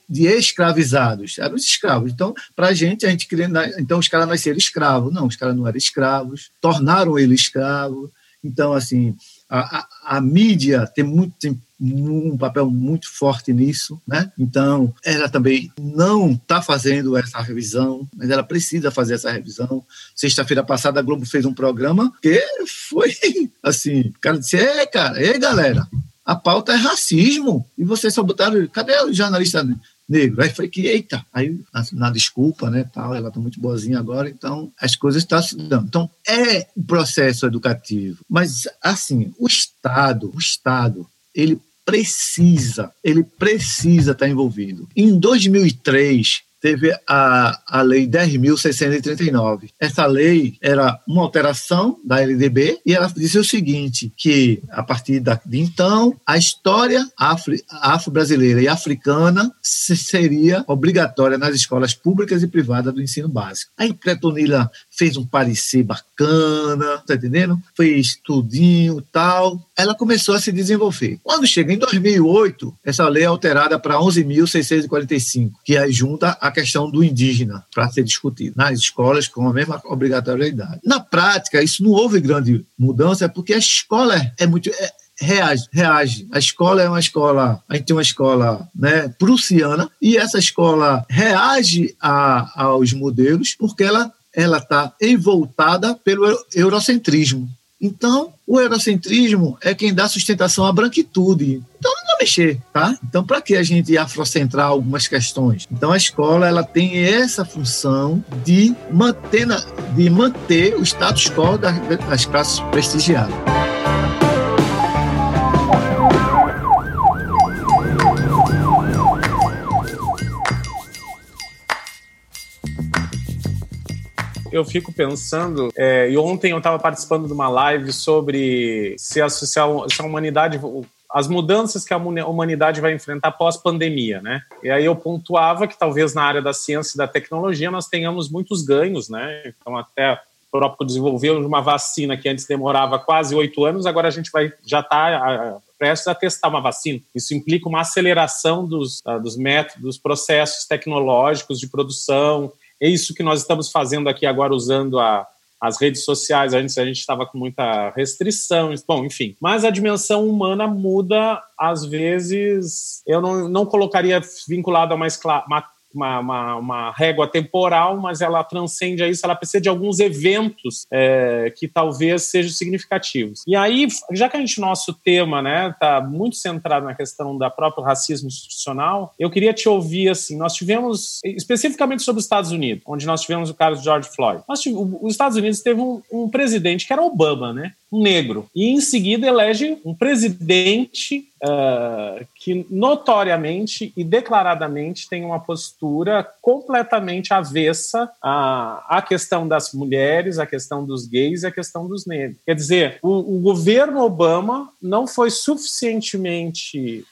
de escravizados, eram os escravos. Então, para a gente, a gente queria. Então, os caras nasceram escravos. Não, os caras não eram escravos, tornaram ele escravo. Então, assim, a, a, a mídia tem, muito, tem um papel muito forte nisso, né? Então, ela também não está fazendo essa revisão, mas ela precisa fazer essa revisão. Sexta-feira passada, a Globo fez um programa que foi [LAUGHS] assim: o cara disse, ei, cara, ei, galera, a pauta é racismo. E vocês só botaram. Cadê o jornalista negro? Aí foi que, eita, aí na, desculpa, né, tal, ela está muito boazinha agora, então as coisas estão se dando. Então é um processo educativo. Mas, assim, o Estado, o Estado, ele precisa, ele precisa estar envolvido. Em 2003, teve a, a Lei 10.639. Essa lei era uma alteração da LDB e ela dizia o seguinte, que a partir de então, a história afro-brasileira e africana seria obrigatória nas escolas públicas e privadas do ensino básico. Aí Pretonila fez um parecer bacana, tá entendendo? Fez tudinho tal. Ela começou a se desenvolver. Quando chega em 2008, essa lei é alterada para 11.645, que aí junta a questão do indígena para ser discutido nas escolas com a mesma obrigatoriedade. Na prática, isso não houve grande mudança, porque a escola é muito. É, reage, reage. A escola é uma escola, a gente tem uma escola né, prussiana, e essa escola reage a, aos modelos porque ela ela está envoltada pelo eurocentrismo. Então, o eurocentrismo é quem dá sustentação à branquitude. Então, não vai mexer, tá? Então, para que a gente afrocentrar algumas questões? Então, a escola ela tem essa função de manter, de manter o status quo das classes prestigiadas. Eu fico pensando, é, e ontem eu estava participando de uma live sobre se a, se a, se a humanidade as mudanças que a humanidade vai enfrentar pós-pandemia, né? E aí eu pontuava que talvez na área da ciência e da tecnologia nós tenhamos muitos ganhos, né? Então até o próprio desenvolveu uma vacina que antes demorava quase oito anos, agora a gente vai já está prestes a testar uma vacina. Isso implica uma aceleração dos, dos métodos, dos processos tecnológicos de produção, é isso que nós estamos fazendo aqui agora usando a, as redes sociais. Antes a gente estava com muita restrição, bom, enfim. Mas a dimensão humana muda, às vezes. Eu não, não colocaria vinculado a uma, uma uma, uma, régua temporal, mas ela transcende a isso, ela precisa de alguns eventos é, que talvez sejam significativos. E aí, já que a gente, nosso tema está né, tá muito centrado na questão da próprio racismo institucional, eu queria te ouvir assim, nós tivemos, especificamente sobre os Estados Unidos, onde nós tivemos o caso de George Floyd. Nós tivemos, os Estados Unidos teve um, um presidente que era Obama, né? Negro. E em seguida elege um presidente uh, que notoriamente e declaradamente tem uma postura completamente avessa à, à questão das mulheres, à questão dos gays e à questão dos negros. Quer dizer, o, o governo Obama não foi suficientemente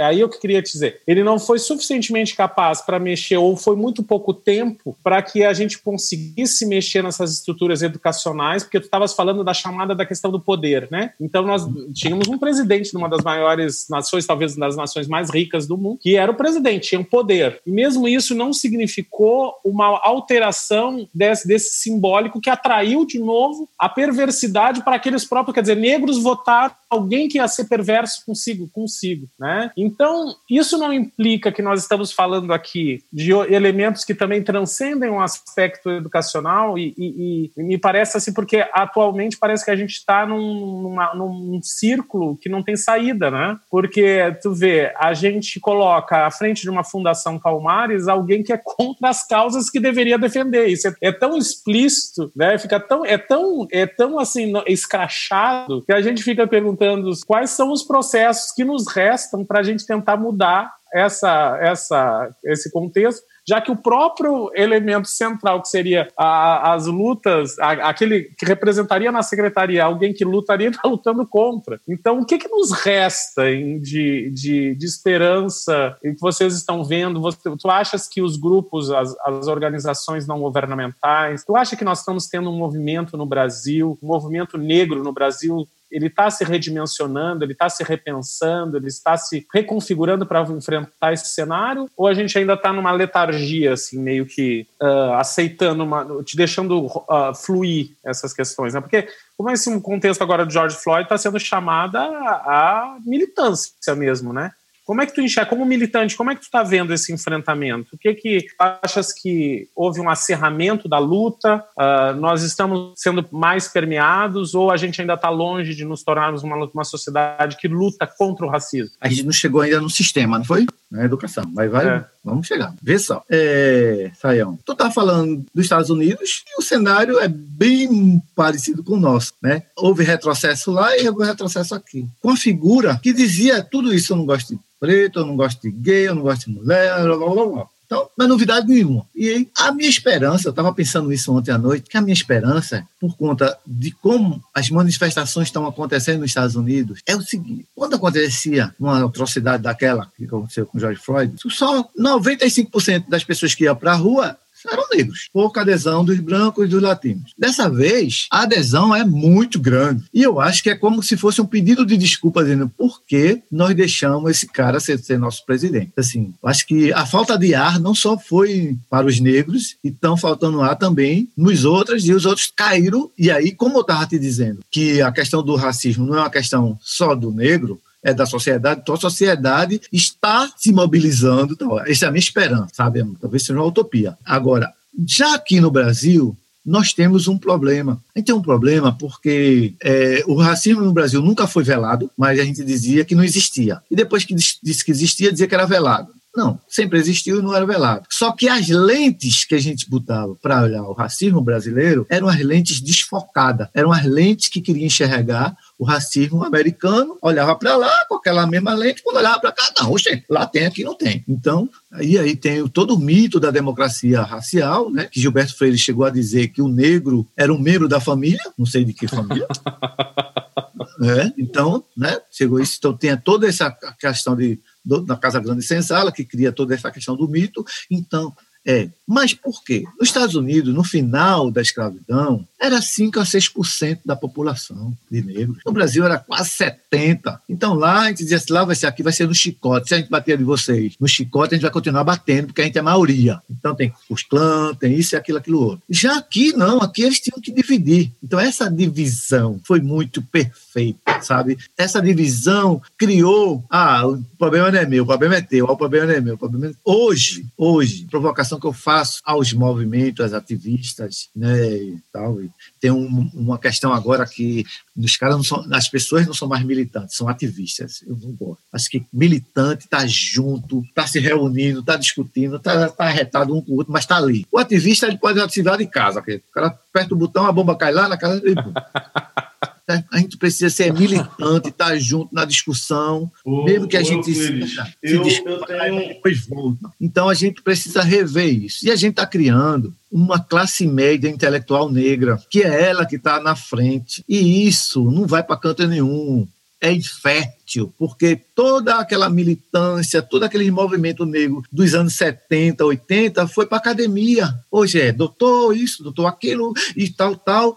aí eu que queria te dizer, ele não foi suficientemente capaz para mexer, ou foi muito pouco tempo para que a gente conseguisse mexer nessas estruturas educacionais, porque tu estavas falando da chamada da questão do poder, né? Então nós tínhamos um presidente de uma das maiores nações, talvez das nações mais ricas do mundo, que era o presidente, tinha um poder. E mesmo isso não significou uma alteração desse, desse simbólico que atraiu de novo a perversidade para aqueles próprios, quer dizer, negros votar alguém que ia ser perverso consigo, consigo. Né? Então, isso não implica que nós estamos falando aqui de elementos que também transcendem um aspecto educacional e, e, e me parece assim, porque atualmente parece que a gente está num, num círculo que não tem saída, né? Porque, tu vê, a gente coloca à frente de uma fundação Palmares alguém que é contra as causas que deveria defender. Isso é, é tão explícito, né? Fica tão, é tão, é tão assim, escrachado que a gente fica perguntando quais são os processos que nos restam para a gente tentar mudar essa, essa, esse contexto, já que o próprio elemento central, que seria a, as lutas, a, aquele que representaria na secretaria alguém que lutaria, está [LAUGHS] lutando contra. Então, o que, que nos resta em, de, de, de esperança em que vocês estão vendo? Você, tu achas que os grupos, as, as organizações não governamentais, tu acha que nós estamos tendo um movimento no Brasil, um movimento negro no Brasil ele está se redimensionando, ele está se repensando, ele está se reconfigurando para enfrentar esse cenário? Ou a gente ainda está numa letargia, assim, meio que uh, aceitando, uma, te deixando uh, fluir essas questões? Né? Porque, como esse contexto agora do George Floyd está sendo chamada a militância mesmo, né? Como é que tu enxerga, como militante, como é que tu está vendo esse enfrentamento? O que que achas que houve um acerramento da luta? Uh, nós estamos sendo mais permeados ou a gente ainda está longe de nos tornarmos uma, uma sociedade que luta contra o racismo? A gente não chegou ainda no sistema, não foi? Na educação, mas vai, é. vamos chegar. Vê só, é, Saião, tu tá falando dos Estados Unidos e o cenário é bem parecido com o nosso, né? Houve retrocesso lá e houve retrocesso aqui. Com a figura que dizia tudo isso eu não gosto de preto, eu não gosto de gay, eu não gosto de mulher, blá, blá, blá, blá. Então, não é novidade nenhuma. E a minha esperança, eu estava pensando isso ontem à noite, que a minha esperança, por conta de como as manifestações estão acontecendo nos Estados Unidos, é o seguinte: quando acontecia uma atrocidade daquela que aconteceu com George Floyd, só 95% das pessoas que iam para a rua eram negros. Pouca adesão dos brancos e dos latinos. Dessa vez, a adesão é muito grande. E eu acho que é como se fosse um pedido de desculpa, dizendo por que nós deixamos esse cara ser, ser nosso presidente. Assim, acho que a falta de ar não só foi para os negros, e estão faltando ar também nos outros, e os outros caíram. E aí, como eu estava te dizendo, que a questão do racismo não é uma questão só do negro, é da sociedade, então a sociedade está se mobilizando. Então, essa é a minha esperança, sabe? Talvez seja uma utopia. Agora, já aqui no Brasil, nós temos um problema. A gente tem um problema porque é, o racismo no Brasil nunca foi velado, mas a gente dizia que não existia. E depois que disse que existia, dizia que era velado. Não, sempre existiu e não era velado. Só que as lentes que a gente botava para olhar o racismo brasileiro eram as lentes desfocadas, eram as lentes que queriam enxergar o racismo americano, olhava para lá com aquela mesma lente, quando olhava para cá, não, oxe, lá tem, aqui não tem. Então, aí, aí tem todo o mito da democracia racial, né, que Gilberto Freire chegou a dizer que o negro era um membro da família, não sei de que família. [LAUGHS] é, então, né, chegou isso, então tem toda essa questão de do, da Casa Grande Senzala, que cria toda essa questão do mito. Então, é. Mas por quê? Nos Estados Unidos, no final da escravidão, era 5 a 6% da população de negros. No Brasil era quase 70%. Então lá a gente dizia assim, lá vai ser aqui, vai ser no chicote. Se a gente bater de vocês no chicote, a gente vai continuar batendo, porque a gente é maioria. Então tem os clãs, tem isso e aquilo, aquilo outro. Já aqui não, aqui eles tinham que dividir. Então essa divisão foi muito perfeita, sabe? Essa divisão criou, ah, o problema não é meu, o problema é teu, o problema não é meu. O problema é... Hoje, hoje, provocação que eu faço aos movimentos, aos ativistas, né, e tal. E tem um, uma questão agora que os caras não são, as pessoas não são mais militantes, são ativistas. Eu não gosto. Acho que militante está junto, está se reunindo, está discutindo, está tá arretado um com o outro, mas está ali. O ativista ele pode ativar de casa, o cara aperta o botão, a bomba cai lá na casa dele. [LAUGHS] Né? A gente precisa ser militante, estar tá junto na discussão, mesmo que a gente se, se eu, eu tenho... Então a gente precisa rever isso. E a gente está criando uma classe média intelectual negra, que é ela que está na frente. E isso não vai para canto nenhum é infértil, porque toda aquela militância, todo aquele movimento negro dos anos 70, 80 foi para academia. Hoje é doutor isso, doutor aquilo e tal, tal.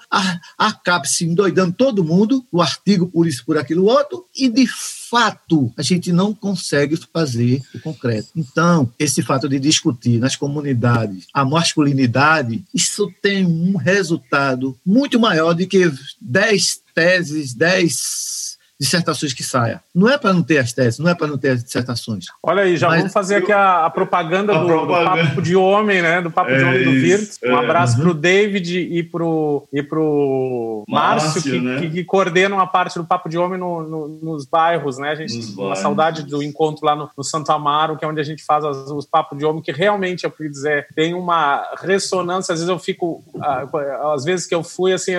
Acaba se endoidando todo mundo, o artigo por isso, por aquilo outro, e de fato a gente não consegue fazer o concreto. Então, esse fato de discutir nas comunidades a masculinidade, isso tem um resultado muito maior do que 10 teses, 10 dissertações que saia. Não é para não ter as teses, não é para não ter as dissertações. Olha aí, já Mas, vamos fazer aqui a, a propaganda, a do, propaganda. do, Papo de Homem, né? Do Papo é de Homem do Virtus. Um é. abraço uhum. pro David e pro, e pro Márcio, Márcio que, né? que, que, coordenam a parte do Papo de Homem no, no, nos bairros, né? A gente nos tem bairros. uma saudade do encontro lá no, no, Santo Amaro, que é onde a gente faz as, os Papos de Homem, que realmente, eu queria dizer, tem uma ressonância. Às vezes eu fico, ah, às vezes que eu fui, assim,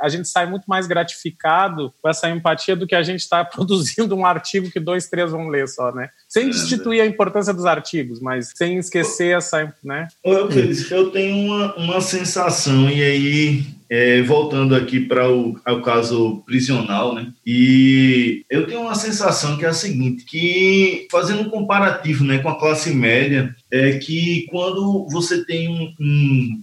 a gente sai muito mais gratificado com essa empatia do que a gente está [LAUGHS] produzindo um artigo que dois, três vão ler só, né? Sem é, destituir a importância dos artigos, mas sem esquecer essa, né? Eu, eu tenho uma, uma sensação, e aí é, voltando aqui para o, o, caso prisional, né? E eu tenho uma sensação que é a seguinte, que fazendo um comparativo, né, com a classe média, é que quando você tem um, um,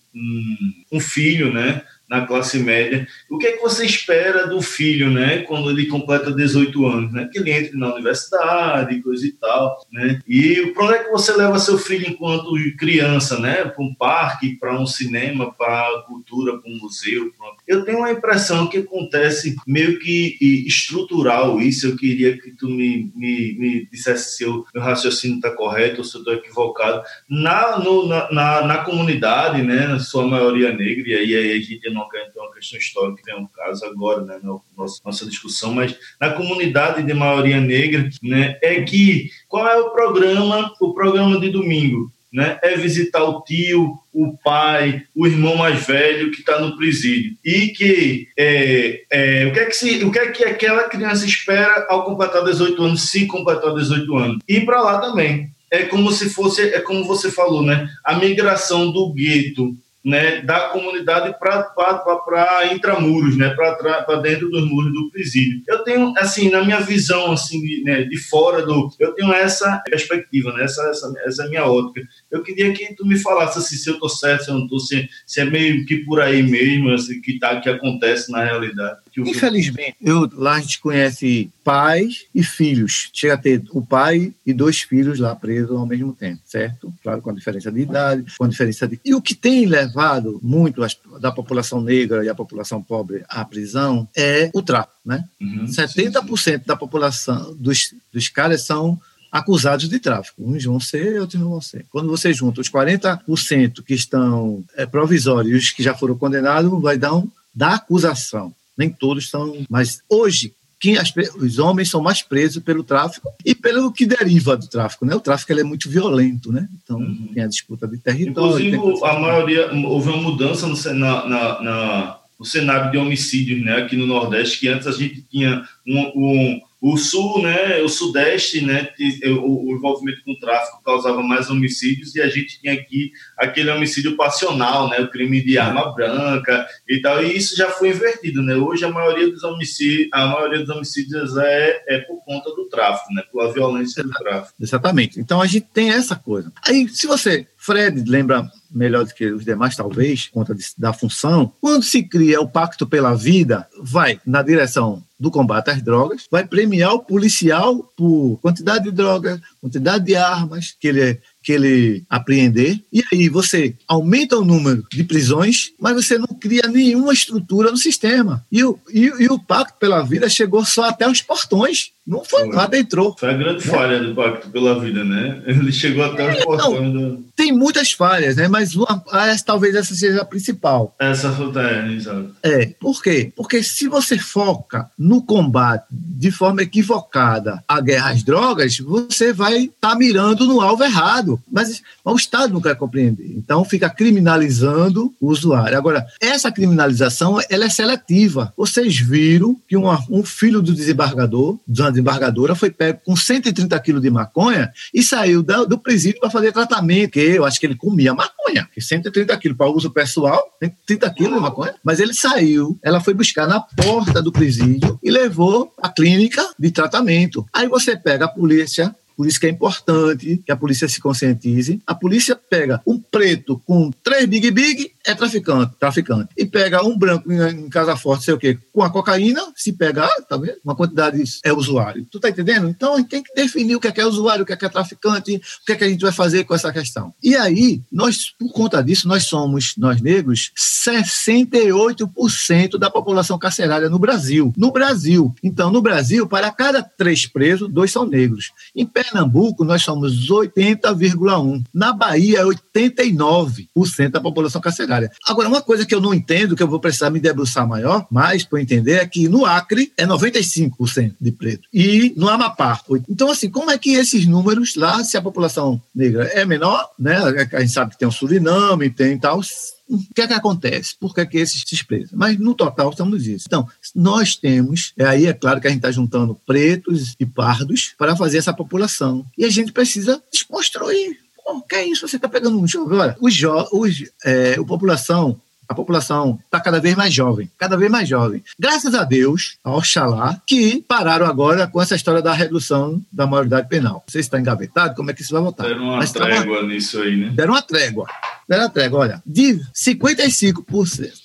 um filho, né? Na classe média. O que é que você espera do filho, né, quando ele completa 18 anos, né? Que ele entre na universidade, coisa e tal, né? E para onde é que você leva seu filho enquanto criança, né? Para um parque, para um cinema, para cultura, para um museu? Pra... Eu tenho uma impressão que acontece meio que estrutural isso. Eu queria que tu me, me, me dissesse se o meu raciocínio está correto ou se eu estou equivocado. Na, no, na, na, na, comunidade, né, na sua maioria negra, e aí a gente não quer então uma questão histórica, que é um caso agora, né, na nossa, nossa discussão, mas na comunidade de maioria negra, né, é que qual é o programa, o programa de domingo? Né, é visitar o tio, o pai, o irmão mais velho que está no presídio. E que, é, é, o, que é que se, o que é que aquela criança espera ao completar 18 anos, se completar 18 anos? Ir para lá também. É como se fosse, é como você falou, né? A migração do gueto né, da comunidade para intramuros, né, para dentro dos muros do presídio. Eu tenho, assim, na minha visão, assim, né, de fora do, eu tenho essa perspectiva, né, essa, essa, essa minha ótica. Eu queria que tu me falasse assim, se eu estou certo, se eu não estou, se, se é meio que por aí mesmo, assim, que tá, que acontece na realidade. Infelizmente, eu, lá a gente conhece pais e filhos. Chega a ter o pai e dois filhos lá presos ao mesmo tempo, certo? Claro, com a diferença de idade, com a diferença de. E o que tem levado muito as, da população negra e a população pobre à prisão é o tráfico, né? Uhum, 70% sim, sim. da população, dos, dos caras são acusados de tráfico. Uns vão ser, outros não vão ser. Quando você junta os 40% que estão é, provisórios e os que já foram condenados, vai dar um da acusação nem todos são, mas hoje quem as, os homens são mais presos pelo tráfico e pelo que deriva do tráfico, né? O tráfico é muito violento, né? Então uhum. tem a disputa de território. Inclusive a maioria houve uma mudança no, na, na, na, no cenário de homicídios, né? Aqui no Nordeste que antes a gente tinha um, um o sul, né, o sudeste, né, o, envolvimento com o tráfico causava mais homicídios e a gente tinha aqui aquele homicídio passional, né, o crime de arma branca e tal, e isso já foi invertido, né? Hoje a maioria dos homicídios, a maioria dos homicídios é, é por conta do tráfico, né, pela violência do tráfico. Exatamente. Então a gente tem essa coisa. Aí, se você, Fred, lembra melhor do que os demais, talvez, conta de, da função, quando se cria o Pacto pela Vida, vai na direção do combate às drogas, vai premiar o policial por quantidade de drogas, quantidade de armas que ele, que ele apreender, e aí você aumenta o número de prisões, mas você não cria nenhuma estrutura no sistema. E o, e, e o Pacto pela Vida chegou só até os portões. Não foi, nada, entrou. Foi a grande né? falha do Pacto pela Vida, né? Ele chegou até é, os portões. Não, do... Tem muitas falhas, né? Mas uma, essa, talvez essa seja a principal. Essa foi é, exato. É, por quê? Porque se você foca no combate de forma equivocada a guerra às drogas, você vai estar tá mirando no alvo errado. Mas, o Estado não quer compreender. Então, fica criminalizando o usuário. Agora, essa criminalização ela é seletiva. Vocês viram que uma, um filho do desembargador, da desembargadora, foi pego com 130 quilos de maconha e saiu do, do presídio para fazer tratamento. Que eu acho que ele comia maconha. Que 130 quilos para uso pessoal, 130 quilos de maconha. Mas ele saiu, ela foi buscar na porta do presídio e levou a clínica de tratamento. Aí você pega a polícia, por isso que é importante que a polícia se conscientize. A polícia pega um preto com três Big Big, é traficante, traficante. E pega um branco em, em Casa Forte, sei o quê, com a cocaína, se pegar, tá vendo? Uma quantidade é usuário. Tu tá entendendo? Então a gente tem que definir o que é, que é usuário, o que é, que é traficante, o que é que a gente vai fazer com essa questão. E aí, nós, por conta disso, nós somos, nós negros, 68% da população carcerária no Brasil. No Brasil. Então, no Brasil, para cada três presos, dois são negros. Em Pernambuco, nós somos 80,1%. Na Bahia, 89% da população carcerária. Agora, uma coisa que eu não entendo, que eu vou precisar me debruçar maior, mais para entender, é que no Acre é 95% de preto. E no Amapá. Então, assim, como é que esses números lá, se a população negra é menor, né? A gente sabe que tem o Suriname, tem tal, o que é que acontece? Por que, é que esses se? Mas no total estamos isso. Então, nós temos, é aí é claro que a gente está juntando pretos e pardos para fazer essa população. E a gente precisa desconstruir. O que é isso? Você está pegando um jovem. Olha, os, jo os, é, a população a população está cada vez mais jovem, cada vez mais jovem. Graças a Deus, a Oxalá, que pararam agora com essa história da redução da maioridade penal. Não sei se está engavetado, como é que isso vai voltar. Deram uma Mas trégua uma... nisso aí, né? Deram uma trégua. Uma trégua. Olha, de 55%,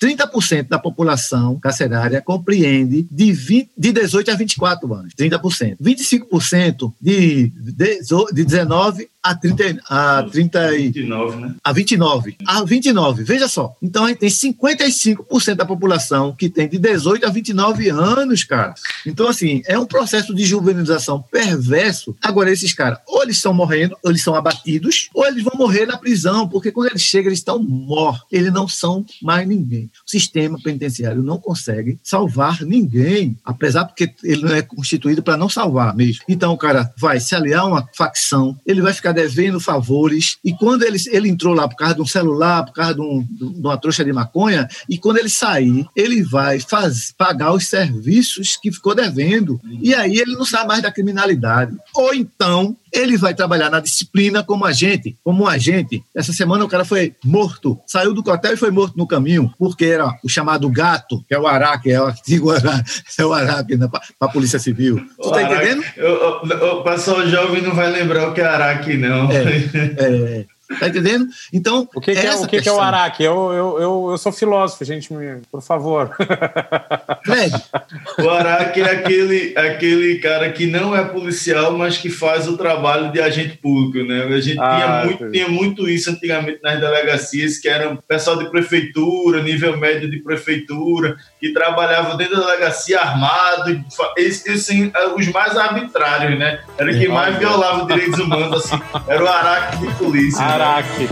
30% da população carcerária compreende de, 20, de 18 a 24 anos, 30%. 25% de, de, de 19 a 30, a 30 29, né? A 29. A 29, veja só. Então a gente tem 55% da população que tem de 18 a 29 anos, cara. Então, assim, é um processo de juvenilização perverso. Agora, esses caras, ou eles estão morrendo, ou eles são abatidos, ou eles vão morrer na prisão, porque quando eles chegam, eles estão mortos. Eles não são mais ninguém. O sistema penitenciário não consegue salvar ninguém, apesar porque ele não é constituído para não salvar mesmo. Então, o cara vai se aliar a uma facção, ele vai ficar devendo favores. E quando ele, ele entrou lá por causa de um celular, por causa de, um, de uma trouxa de maconha, e quando ele sair, ele vai faz, pagar os serviços que ficou devendo. E aí ele não sai mais da criminalidade. Ou então ele vai trabalhar na disciplina como agente, como um agente. Essa semana o cara foi morto, saiu do quartel e foi morto no caminho, porque era o chamado gato, que é o Araque, é o [LAUGHS] antigo Araque, é o Araque para a Polícia Civil. Tu tá entendendo? O, o, pessoal jovem não vai lembrar o que é Araque, não. É, [LAUGHS] é, Tá entendendo? Então. O que, que é, o que, que, é o Araque? Eu, eu, eu, eu, sou filósofo, gente, por favor. [LAUGHS] Fred. O Araque é aquele, aquele cara que não é policial, mas que faz o trabalho de agente público, né? A gente ah, tinha, muito, tinha muito isso antigamente nas delegacias, que eram pessoal de prefeitura, nível médio de prefeitura, que trabalhava dentro da delegacia armado, esses, esses, os mais arbitrários, né? Era quem mais violava os direitos humanos, assim. Era o Araque de polícia. Né? Araque.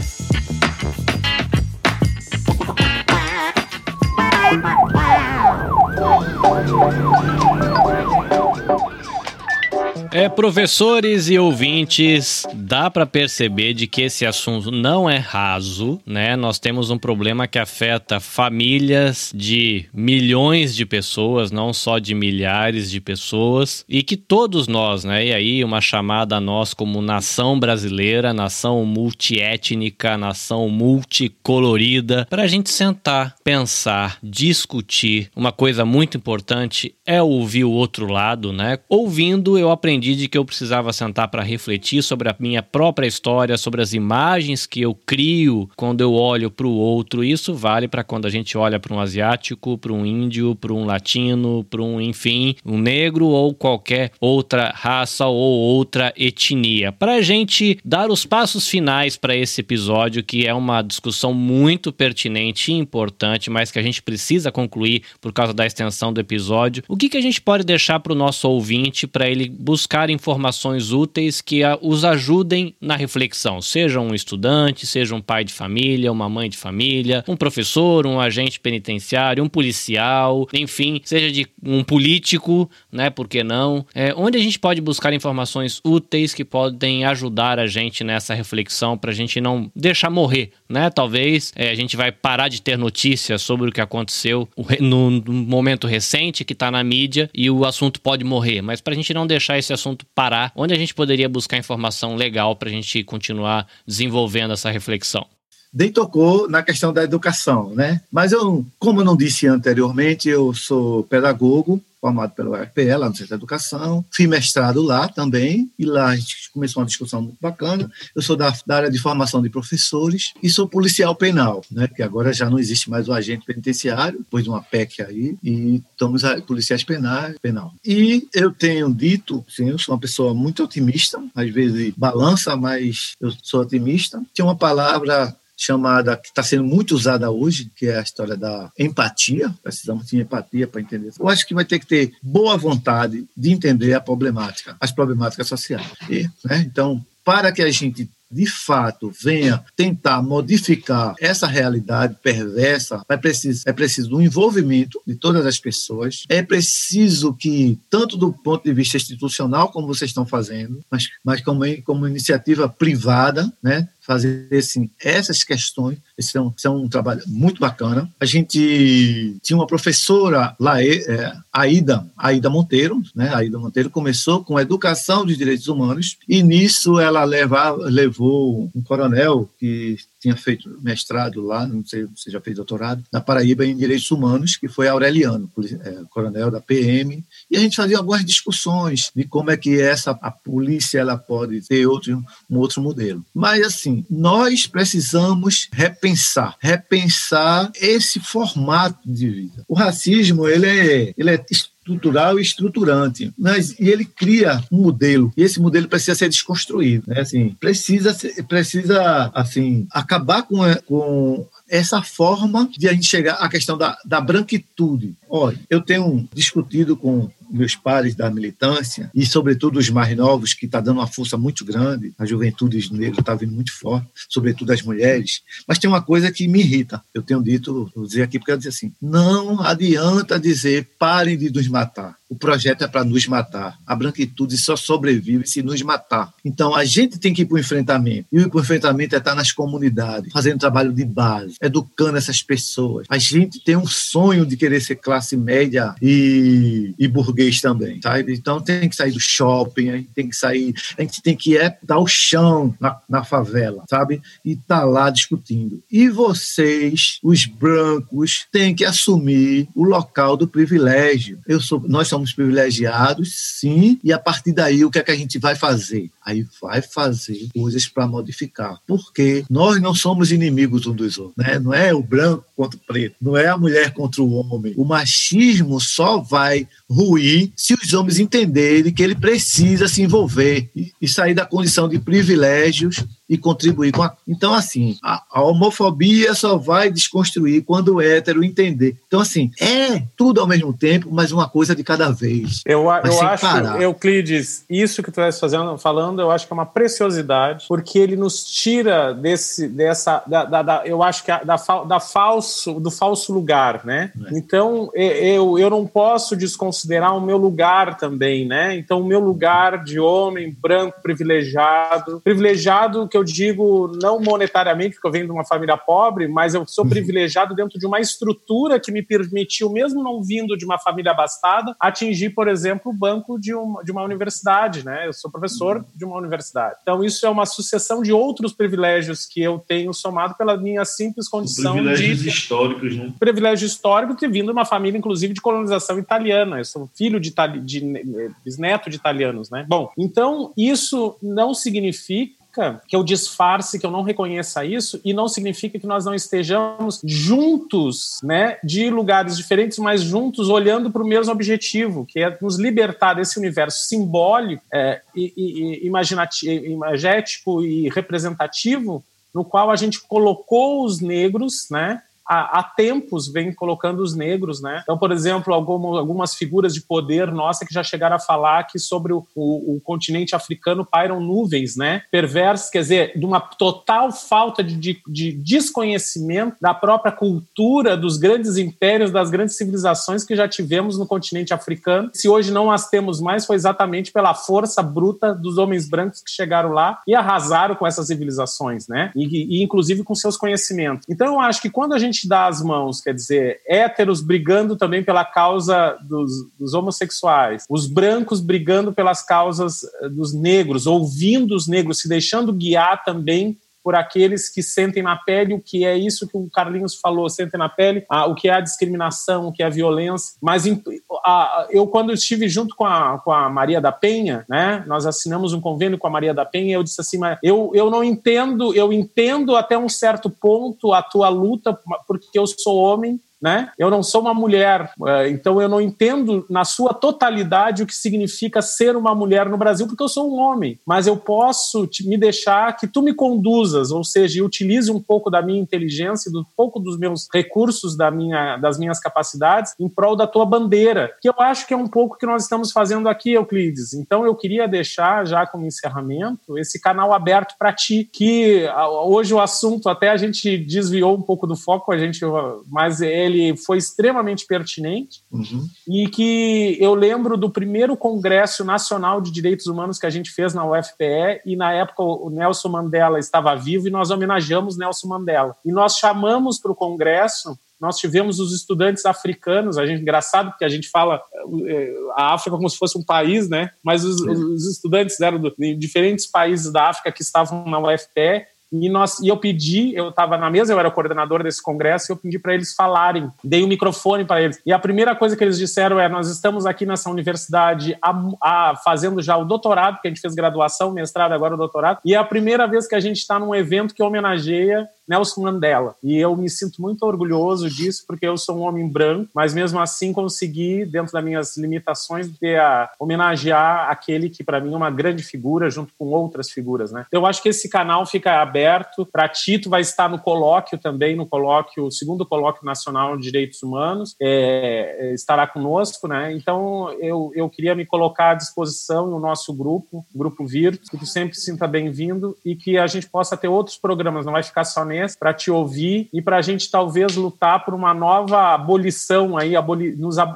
É, professores e ouvintes, dá para perceber de que esse assunto não é raso, né? Nós temos um problema que afeta famílias de milhões de pessoas, não só de milhares de pessoas, e que todos nós, né? E aí uma chamada a nós como nação brasileira, nação multiétnica, nação multicolorida, para a gente sentar, pensar, discutir. Uma coisa muito importante é ouvir o outro lado, né? Ouvindo eu aprendi de que eu precisava sentar para refletir sobre a minha própria história, sobre as imagens que eu crio quando eu olho para o outro. Isso vale para quando a gente olha para um asiático, para um índio, para um latino, para um, enfim, um negro ou qualquer outra raça ou outra etnia. Para a gente dar os passos finais para esse episódio, que é uma discussão muito pertinente e importante, mas que a gente precisa concluir por causa da extensão do episódio, o que, que a gente pode deixar para o nosso ouvinte para ele buscar informações úteis que os ajudem na reflexão, seja um estudante, seja um pai de família, uma mãe de família, um professor, um agente penitenciário, um policial, enfim, seja de um político, né? Por que não? É, onde a gente pode buscar informações úteis que podem ajudar a gente nessa reflexão para a gente não deixar morrer, né? Talvez é, a gente vai parar de ter notícias sobre o que aconteceu no, no momento recente que está na mídia e o assunto pode morrer, mas para a gente não deixar esse assunto parar, onde a gente poderia buscar informação legal para a gente continuar desenvolvendo essa reflexão? nem tocou na questão da educação, né? Mas eu, como eu não disse anteriormente, eu sou pedagogo, formado pelo UFPE, lá no Centro de Educação. Fui mestrado lá também, e lá a gente começou uma discussão muito bacana. Eu sou da, da área de formação de professores e sou policial penal, né? que agora já não existe mais o agente penitenciário, depois de uma PEC aí, e estamos policiais penais, penal. E eu tenho dito, sim, eu sou uma pessoa muito otimista, às vezes balança, mas eu sou otimista. Tinha uma palavra chamada que está sendo muito usada hoje, que é a história da empatia. Precisamos de empatia para entender. Eu acho que vai ter que ter boa vontade de entender a problemática, as problemáticas sociais. E, né, então, para que a gente de fato venha tentar modificar essa realidade perversa, vai precisar, é preciso do envolvimento de todas as pessoas, é preciso que, tanto do ponto de vista institucional, como vocês estão fazendo, mas, mas como, como iniciativa privada, né, fazer assim, essas questões. Esse é, um, esse é um trabalho muito bacana. A gente tinha uma professora lá, é, Aida, Aida Monteiro, né? Aida Monteiro começou com educação de direitos humanos e nisso ela leva, levou um coronel que tinha feito mestrado lá, não sei se já fez doutorado, na Paraíba em Direitos Humanos, que foi Aureliano, é, coronel da PM, e a gente fazia algumas discussões de como é que essa a polícia ela pode ter outro, um outro modelo. Mas assim, nós precisamos repensar, repensar esse formato de vida. O racismo ele é, ele é estrutural e estruturante, mas e ele cria um modelo e esse modelo precisa ser desconstruído, né? Assim, precisa precisa assim acabar com, com essa forma de a gente chegar à questão da, da branquitude. Olha, eu tenho discutido com meus pares da militância e, sobretudo, os mais novos, que está dando uma força muito grande, a juventude negra está vindo muito forte, sobretudo as mulheres. Mas tem uma coisa que me irrita. Eu tenho dito, vou dizer aqui porque eu dizer assim: não adianta dizer parem de nos matar. O projeto é para nos matar. A branquitude só sobrevive se nos matar. Então a gente tem que ir para o enfrentamento. E o enfrentamento é estar nas comunidades, fazendo trabalho de base, educando essas pessoas. A gente tem um sonho de querer ser classe média e, e burguês também, sabe? Então tem que sair do shopping, a gente tem que sair, a gente tem que é, dar o chão na, na favela, sabe? E tá lá discutindo. E vocês, os brancos, têm que assumir o local do privilégio. Eu sou, nós somos privilegiados, sim, e a partir daí o que é que a gente vai fazer? Aí vai fazer coisas para modificar. Porque nós não somos inimigos um dos outros, né? Não é o branco contra o preto, não é a mulher contra o homem. O machismo só vai ruir se os homens entenderem que ele precisa se envolver e sair da condição de privilégios e contribuir com a... Então, assim, a, a, homofobia só vai desconstruir quando o hétero entender. Então, assim, é tudo ao mesmo tempo, mas uma coisa de cada vez. Eu, eu acho, parar. Euclides, isso que tu estás fazendo, falando, eu acho que é uma preciosidade, porque ele nos tira desse, dessa, da, da, da eu acho que a, da, da falso, do falso lugar, né? É. Então, eu, eu não posso desconsiderar o meu lugar também, né? Então, o meu lugar de homem branco privilegiado, privilegiado que eu digo não monetariamente, porque eu venho de uma família pobre, mas eu sou uhum. privilegiado dentro de uma estrutura que me permitiu, mesmo não vindo de uma família abastada, atingir, por exemplo, o banco de uma, de uma universidade, né? Eu sou professor uhum. de uma universidade. Então, isso é uma sucessão de outros privilégios que eu tenho somado pela minha simples condição privilégios de... históricos, né? Privilégio histórico de vindo de uma família, inclusive, de colonização italiana. Eu sou filho de, de bisneto de italianos, né? Bom, então, isso não significa significa que eu disfarce, que eu não reconheça isso, e não significa que nós não estejamos juntos, né, de lugares diferentes, mas juntos olhando para o mesmo objetivo, que é nos libertar desse universo simbólico, é, e, e, imagético e representativo no qual a gente colocou os negros, né, há, há, tempos vem colocando os negros, né? Então, por exemplo, algumas, algumas figuras de poder nossa que já chegaram a falar que sobre o, o, o continente africano pairam nuvens, né? Perversas, quer dizer, de uma total falta de, de, de desconhecimento da própria cultura dos grandes impérios, das grandes civilizações que já tivemos no continente africano. Se hoje não as temos mais, foi exatamente pela força bruta dos homens brancos que chegaram lá e arrasaram com essas civilizações, né? E, e inclusive com seus conhecimentos. Então, eu acho que quando a gente gente dá as mãos, quer dizer, héteros brigando também pela causa dos, dos homossexuais, os brancos brigando pelas causas eh, dos negros, ouvindo os negros, se deixando guiar também por aqueles que sentem na pele o que é isso que o Carlinhos falou, sentem na pele a, o que é a discriminação, o que é a violência. Mas a, eu, quando estive junto com a, com a Maria da Penha, né, nós assinamos um convênio com a Maria da Penha, eu disse assim, mas eu, eu não entendo, eu entendo até um certo ponto a tua luta, porque eu sou homem, né? Eu não sou uma mulher, é, então eu não entendo na sua totalidade o que significa ser uma mulher no Brasil, porque eu sou um homem. Mas eu posso te, me deixar que tu me conduzas, ou seja, utilize um pouco da minha inteligência, um pouco dos meus recursos, da minha, das minhas capacidades, em prol da tua bandeira, que eu acho que é um pouco que nós estamos fazendo aqui, Euclides. Então eu queria deixar, já como encerramento, esse canal aberto para ti, que hoje o assunto até a gente desviou um pouco do foco, a gente, mas ele ele foi extremamente pertinente uhum. e que eu lembro do primeiro Congresso Nacional de Direitos Humanos que a gente fez na UFPE e na época o Nelson Mandela estava vivo e nós homenageamos Nelson Mandela. E nós chamamos para o Congresso nós tivemos os estudantes africanos, a gente engraçado porque a gente fala eh, a África como se fosse um país, né? Mas os, os estudantes eram de diferentes países da África que estavam na UFPE e, nós, e eu pedi, eu estava na mesa, eu era coordenador desse congresso, e eu pedi para eles falarem, dei o um microfone para eles. E a primeira coisa que eles disseram é: nós estamos aqui nessa universidade a, a, fazendo já o doutorado, que a gente fez graduação, mestrado, agora o doutorado, e é a primeira vez que a gente está num evento que homenageia Nelson Mandela. E eu me sinto muito orgulhoso disso, porque eu sou um homem branco, mas mesmo assim consegui, dentro das minhas limitações, ter a homenagear aquele que para mim é uma grande figura, junto com outras figuras, né? Eu acho que esse canal fica aberto para Tito, vai estar no colóquio também, no colóquio, segundo colóquio nacional de direitos humanos, é, é, estará conosco, né? Então eu, eu queria me colocar à disposição no nosso grupo, grupo Virtus, que tu sempre se sinta bem-vindo e que a gente possa ter outros programas, não vai ficar só nesse para te ouvir e para a gente talvez lutar por uma nova abolição aí, aboli nos, a,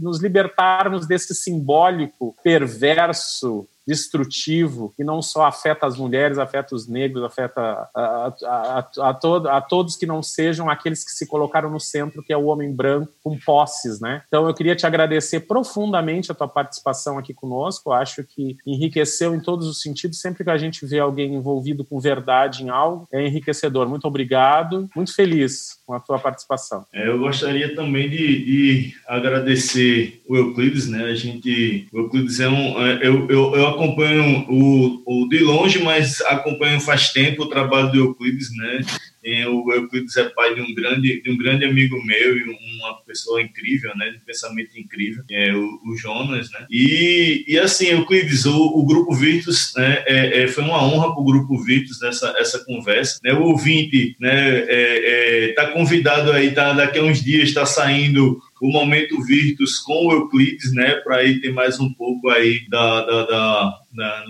nos libertarmos desse simbólico perverso destrutivo que não só afeta as mulheres, afeta os negros, afeta a, a, a, a, todo, a todos que não sejam aqueles que se colocaram no centro, que é o homem branco com posses, né? Então eu queria te agradecer profundamente a tua participação aqui conosco. Eu acho que enriqueceu em todos os sentidos. Sempre que a gente vê alguém envolvido com verdade em algo, é enriquecedor. Muito obrigado, muito feliz com a tua participação. É, eu gostaria também de, de, agradecer o Euclides, né? A gente, o Euclides é um, é, eu, eu, eu acompanho o, o de longe, mas acompanho faz tempo o trabalho do Euclides, né? o Euclides é pai de um grande, de um grande amigo meu e uma pessoa incrível, né? De pensamento incrível, é o, o Jonas, né? E, e assim, Euclides, o, o Grupo Virtus, né? É, é, foi uma honra para o Grupo Virtus nessa essa conversa, né? O ouvinte, né? É, é, tá convidado aí, tá, daqui a uns dias está saindo o Momento Virtus com o Euclides, né, para aí ter mais um pouco aí da, da, da,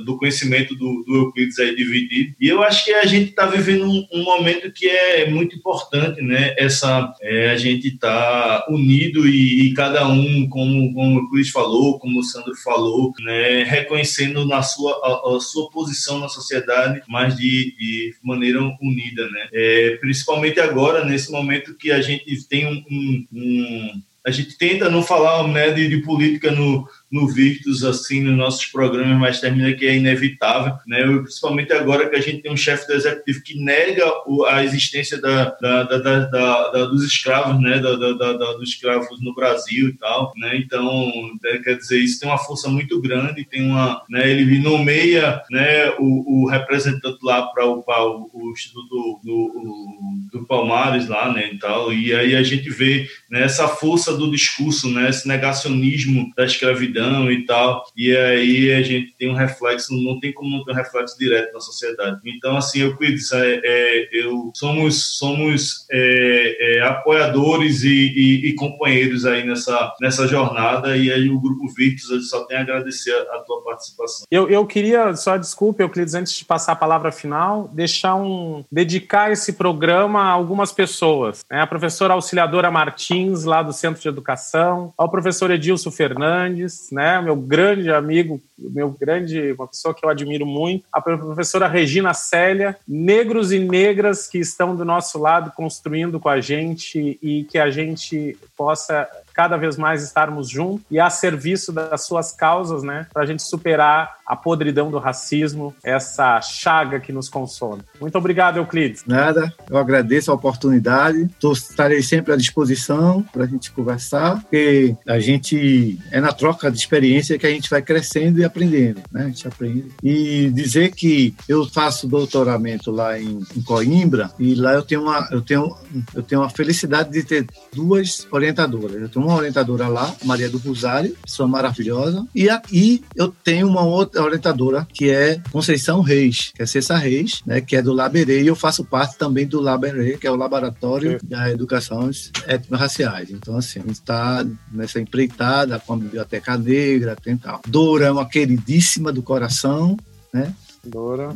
do conhecimento do, do, Euclides aí dividido. E eu acho que a gente está vivendo um, um, momento que é muito importante, né, essa, é, a gente está unido e, e, cada um, como, como o Euclides falou, como o Sandro falou, né, reconhecendo na sua, a, a sua posição na sociedade, mas de, de maneira unida, né, é, principalmente agora, nesse momento que a gente tem um, um, um a gente tenta não falar né, de, de política no, no Virtus, assim, nos nossos programas, mas termina que é inevitável, né? principalmente agora que a gente tem um chefe do executivo que nega a existência da, da, da, da dos escravos, né? Dos escravos no Brasil e tal, né? Então, é, quer dizer, isso tem uma força muito grande, tem uma, né? Ele nomeia, né? O, o representante lá para o, o, Instituto do, do, Palmares lá, né? E tal, e aí a gente vê né, essa força do discurso, né? Esse negacionismo da escravidão e tal. E aí a gente tem um reflexo, não tem como não ter um reflexo direto na sociedade. Então, assim, eu é, é, eu somos, somos é, é, apoiadores e, e, e, companheiros aí nessa, nessa jornada. E aí o Grupo Virtus só tem a agradecer a, a tua participação. Eu, eu queria, só desculpe, Euclides, antes de passar a palavra final, deixar um. dedicar esse programa a algumas pessoas. Né? A professora auxiliadora Martins, lá do Centro de Educação, ao professor Edilson Fernandes, né? Meu grande amigo, meu grande, uma pessoa que eu admiro muito, a professora Regina Célia, negros e negras que estão do nosso lado construindo com a gente e que a gente possa cada vez mais estarmos juntos e a serviço das suas causas, né, para a gente superar a podridão do racismo, essa chaga que nos consome. Muito obrigado, Euclides. Nada, eu agradeço a oportunidade, Tô, estarei sempre à disposição para a gente conversar, porque a gente é na troca de experiência que a gente vai crescendo e aprendendo, né? A gente aprende. E dizer que eu faço doutoramento lá em, em Coimbra e lá eu tenho uma eu tenho eu tenho a felicidade de ter duas orientadoras. Eu tenho uma orientadora lá, Maria do Rosário, pessoa maravilhosa, e aqui eu tenho uma outra orientadora que é Conceição Reis, que é Cessa Reis, né, que é do Laberê, e eu faço parte também do Laberê, que é o Laboratório é. da Educações Étnico-Raciais. Então, assim, a gente está nessa empreitada com a Biblioteca Negra, tem tal. Dora é uma queridíssima do coração, né? Dora.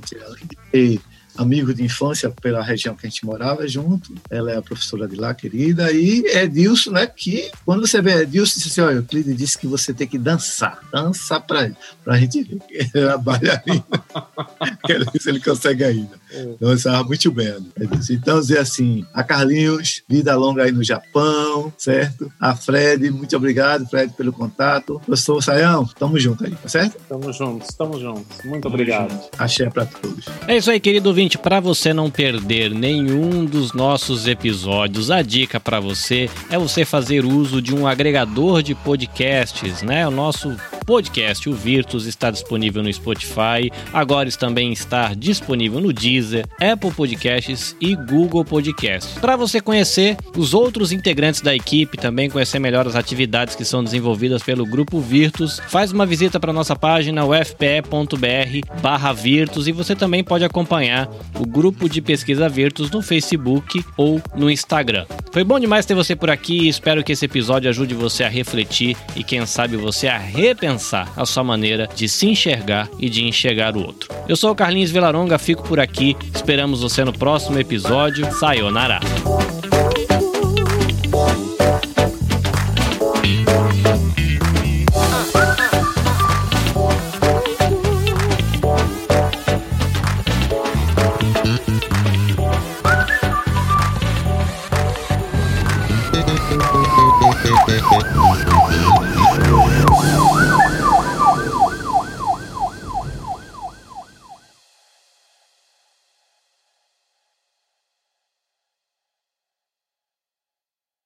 E amigo de infância pela região que a gente morava junto. Ela é a professora de lá, querida. E Edilson, né? Que quando você vê Edilson, disse assim: olha, o Clide disse que você tem que dançar. Dançar para a gente ver ele é bailarina. Quero ver se ele consegue ainda. Então, estava muito bem. Então, dizer assim: a Carlinhos, vida longa aí no Japão, certo? A Fred, muito obrigado, Fred, pelo contato. Professor Saião, tamo junto aí, tá certo? Tamo juntos, tamo juntos. Muito obrigado. Axé para todos. É isso aí, querido ouvinte para você não perder nenhum dos nossos episódios, a dica para você é você fazer uso de um agregador de podcasts, né? O nosso podcast, o Virtus, está disponível no Spotify, agora também está disponível no Deezer, Apple Podcasts e Google Podcasts. Para você conhecer os outros integrantes da equipe, também conhecer melhor as atividades que são desenvolvidas pelo Grupo Virtus, faz uma visita para nossa página ufpe.br/virtus e você também pode acompanhar o grupo de pesquisa Virtus no Facebook ou no Instagram. Foi bom demais ter você por aqui, espero que esse episódio ajude você a refletir e quem sabe você a repensar a sua maneira de se enxergar e de enxergar o outro. Eu sou o Carlinhos Vilaronga, fico por aqui. Esperamos você no próximo episódio. Sayonara!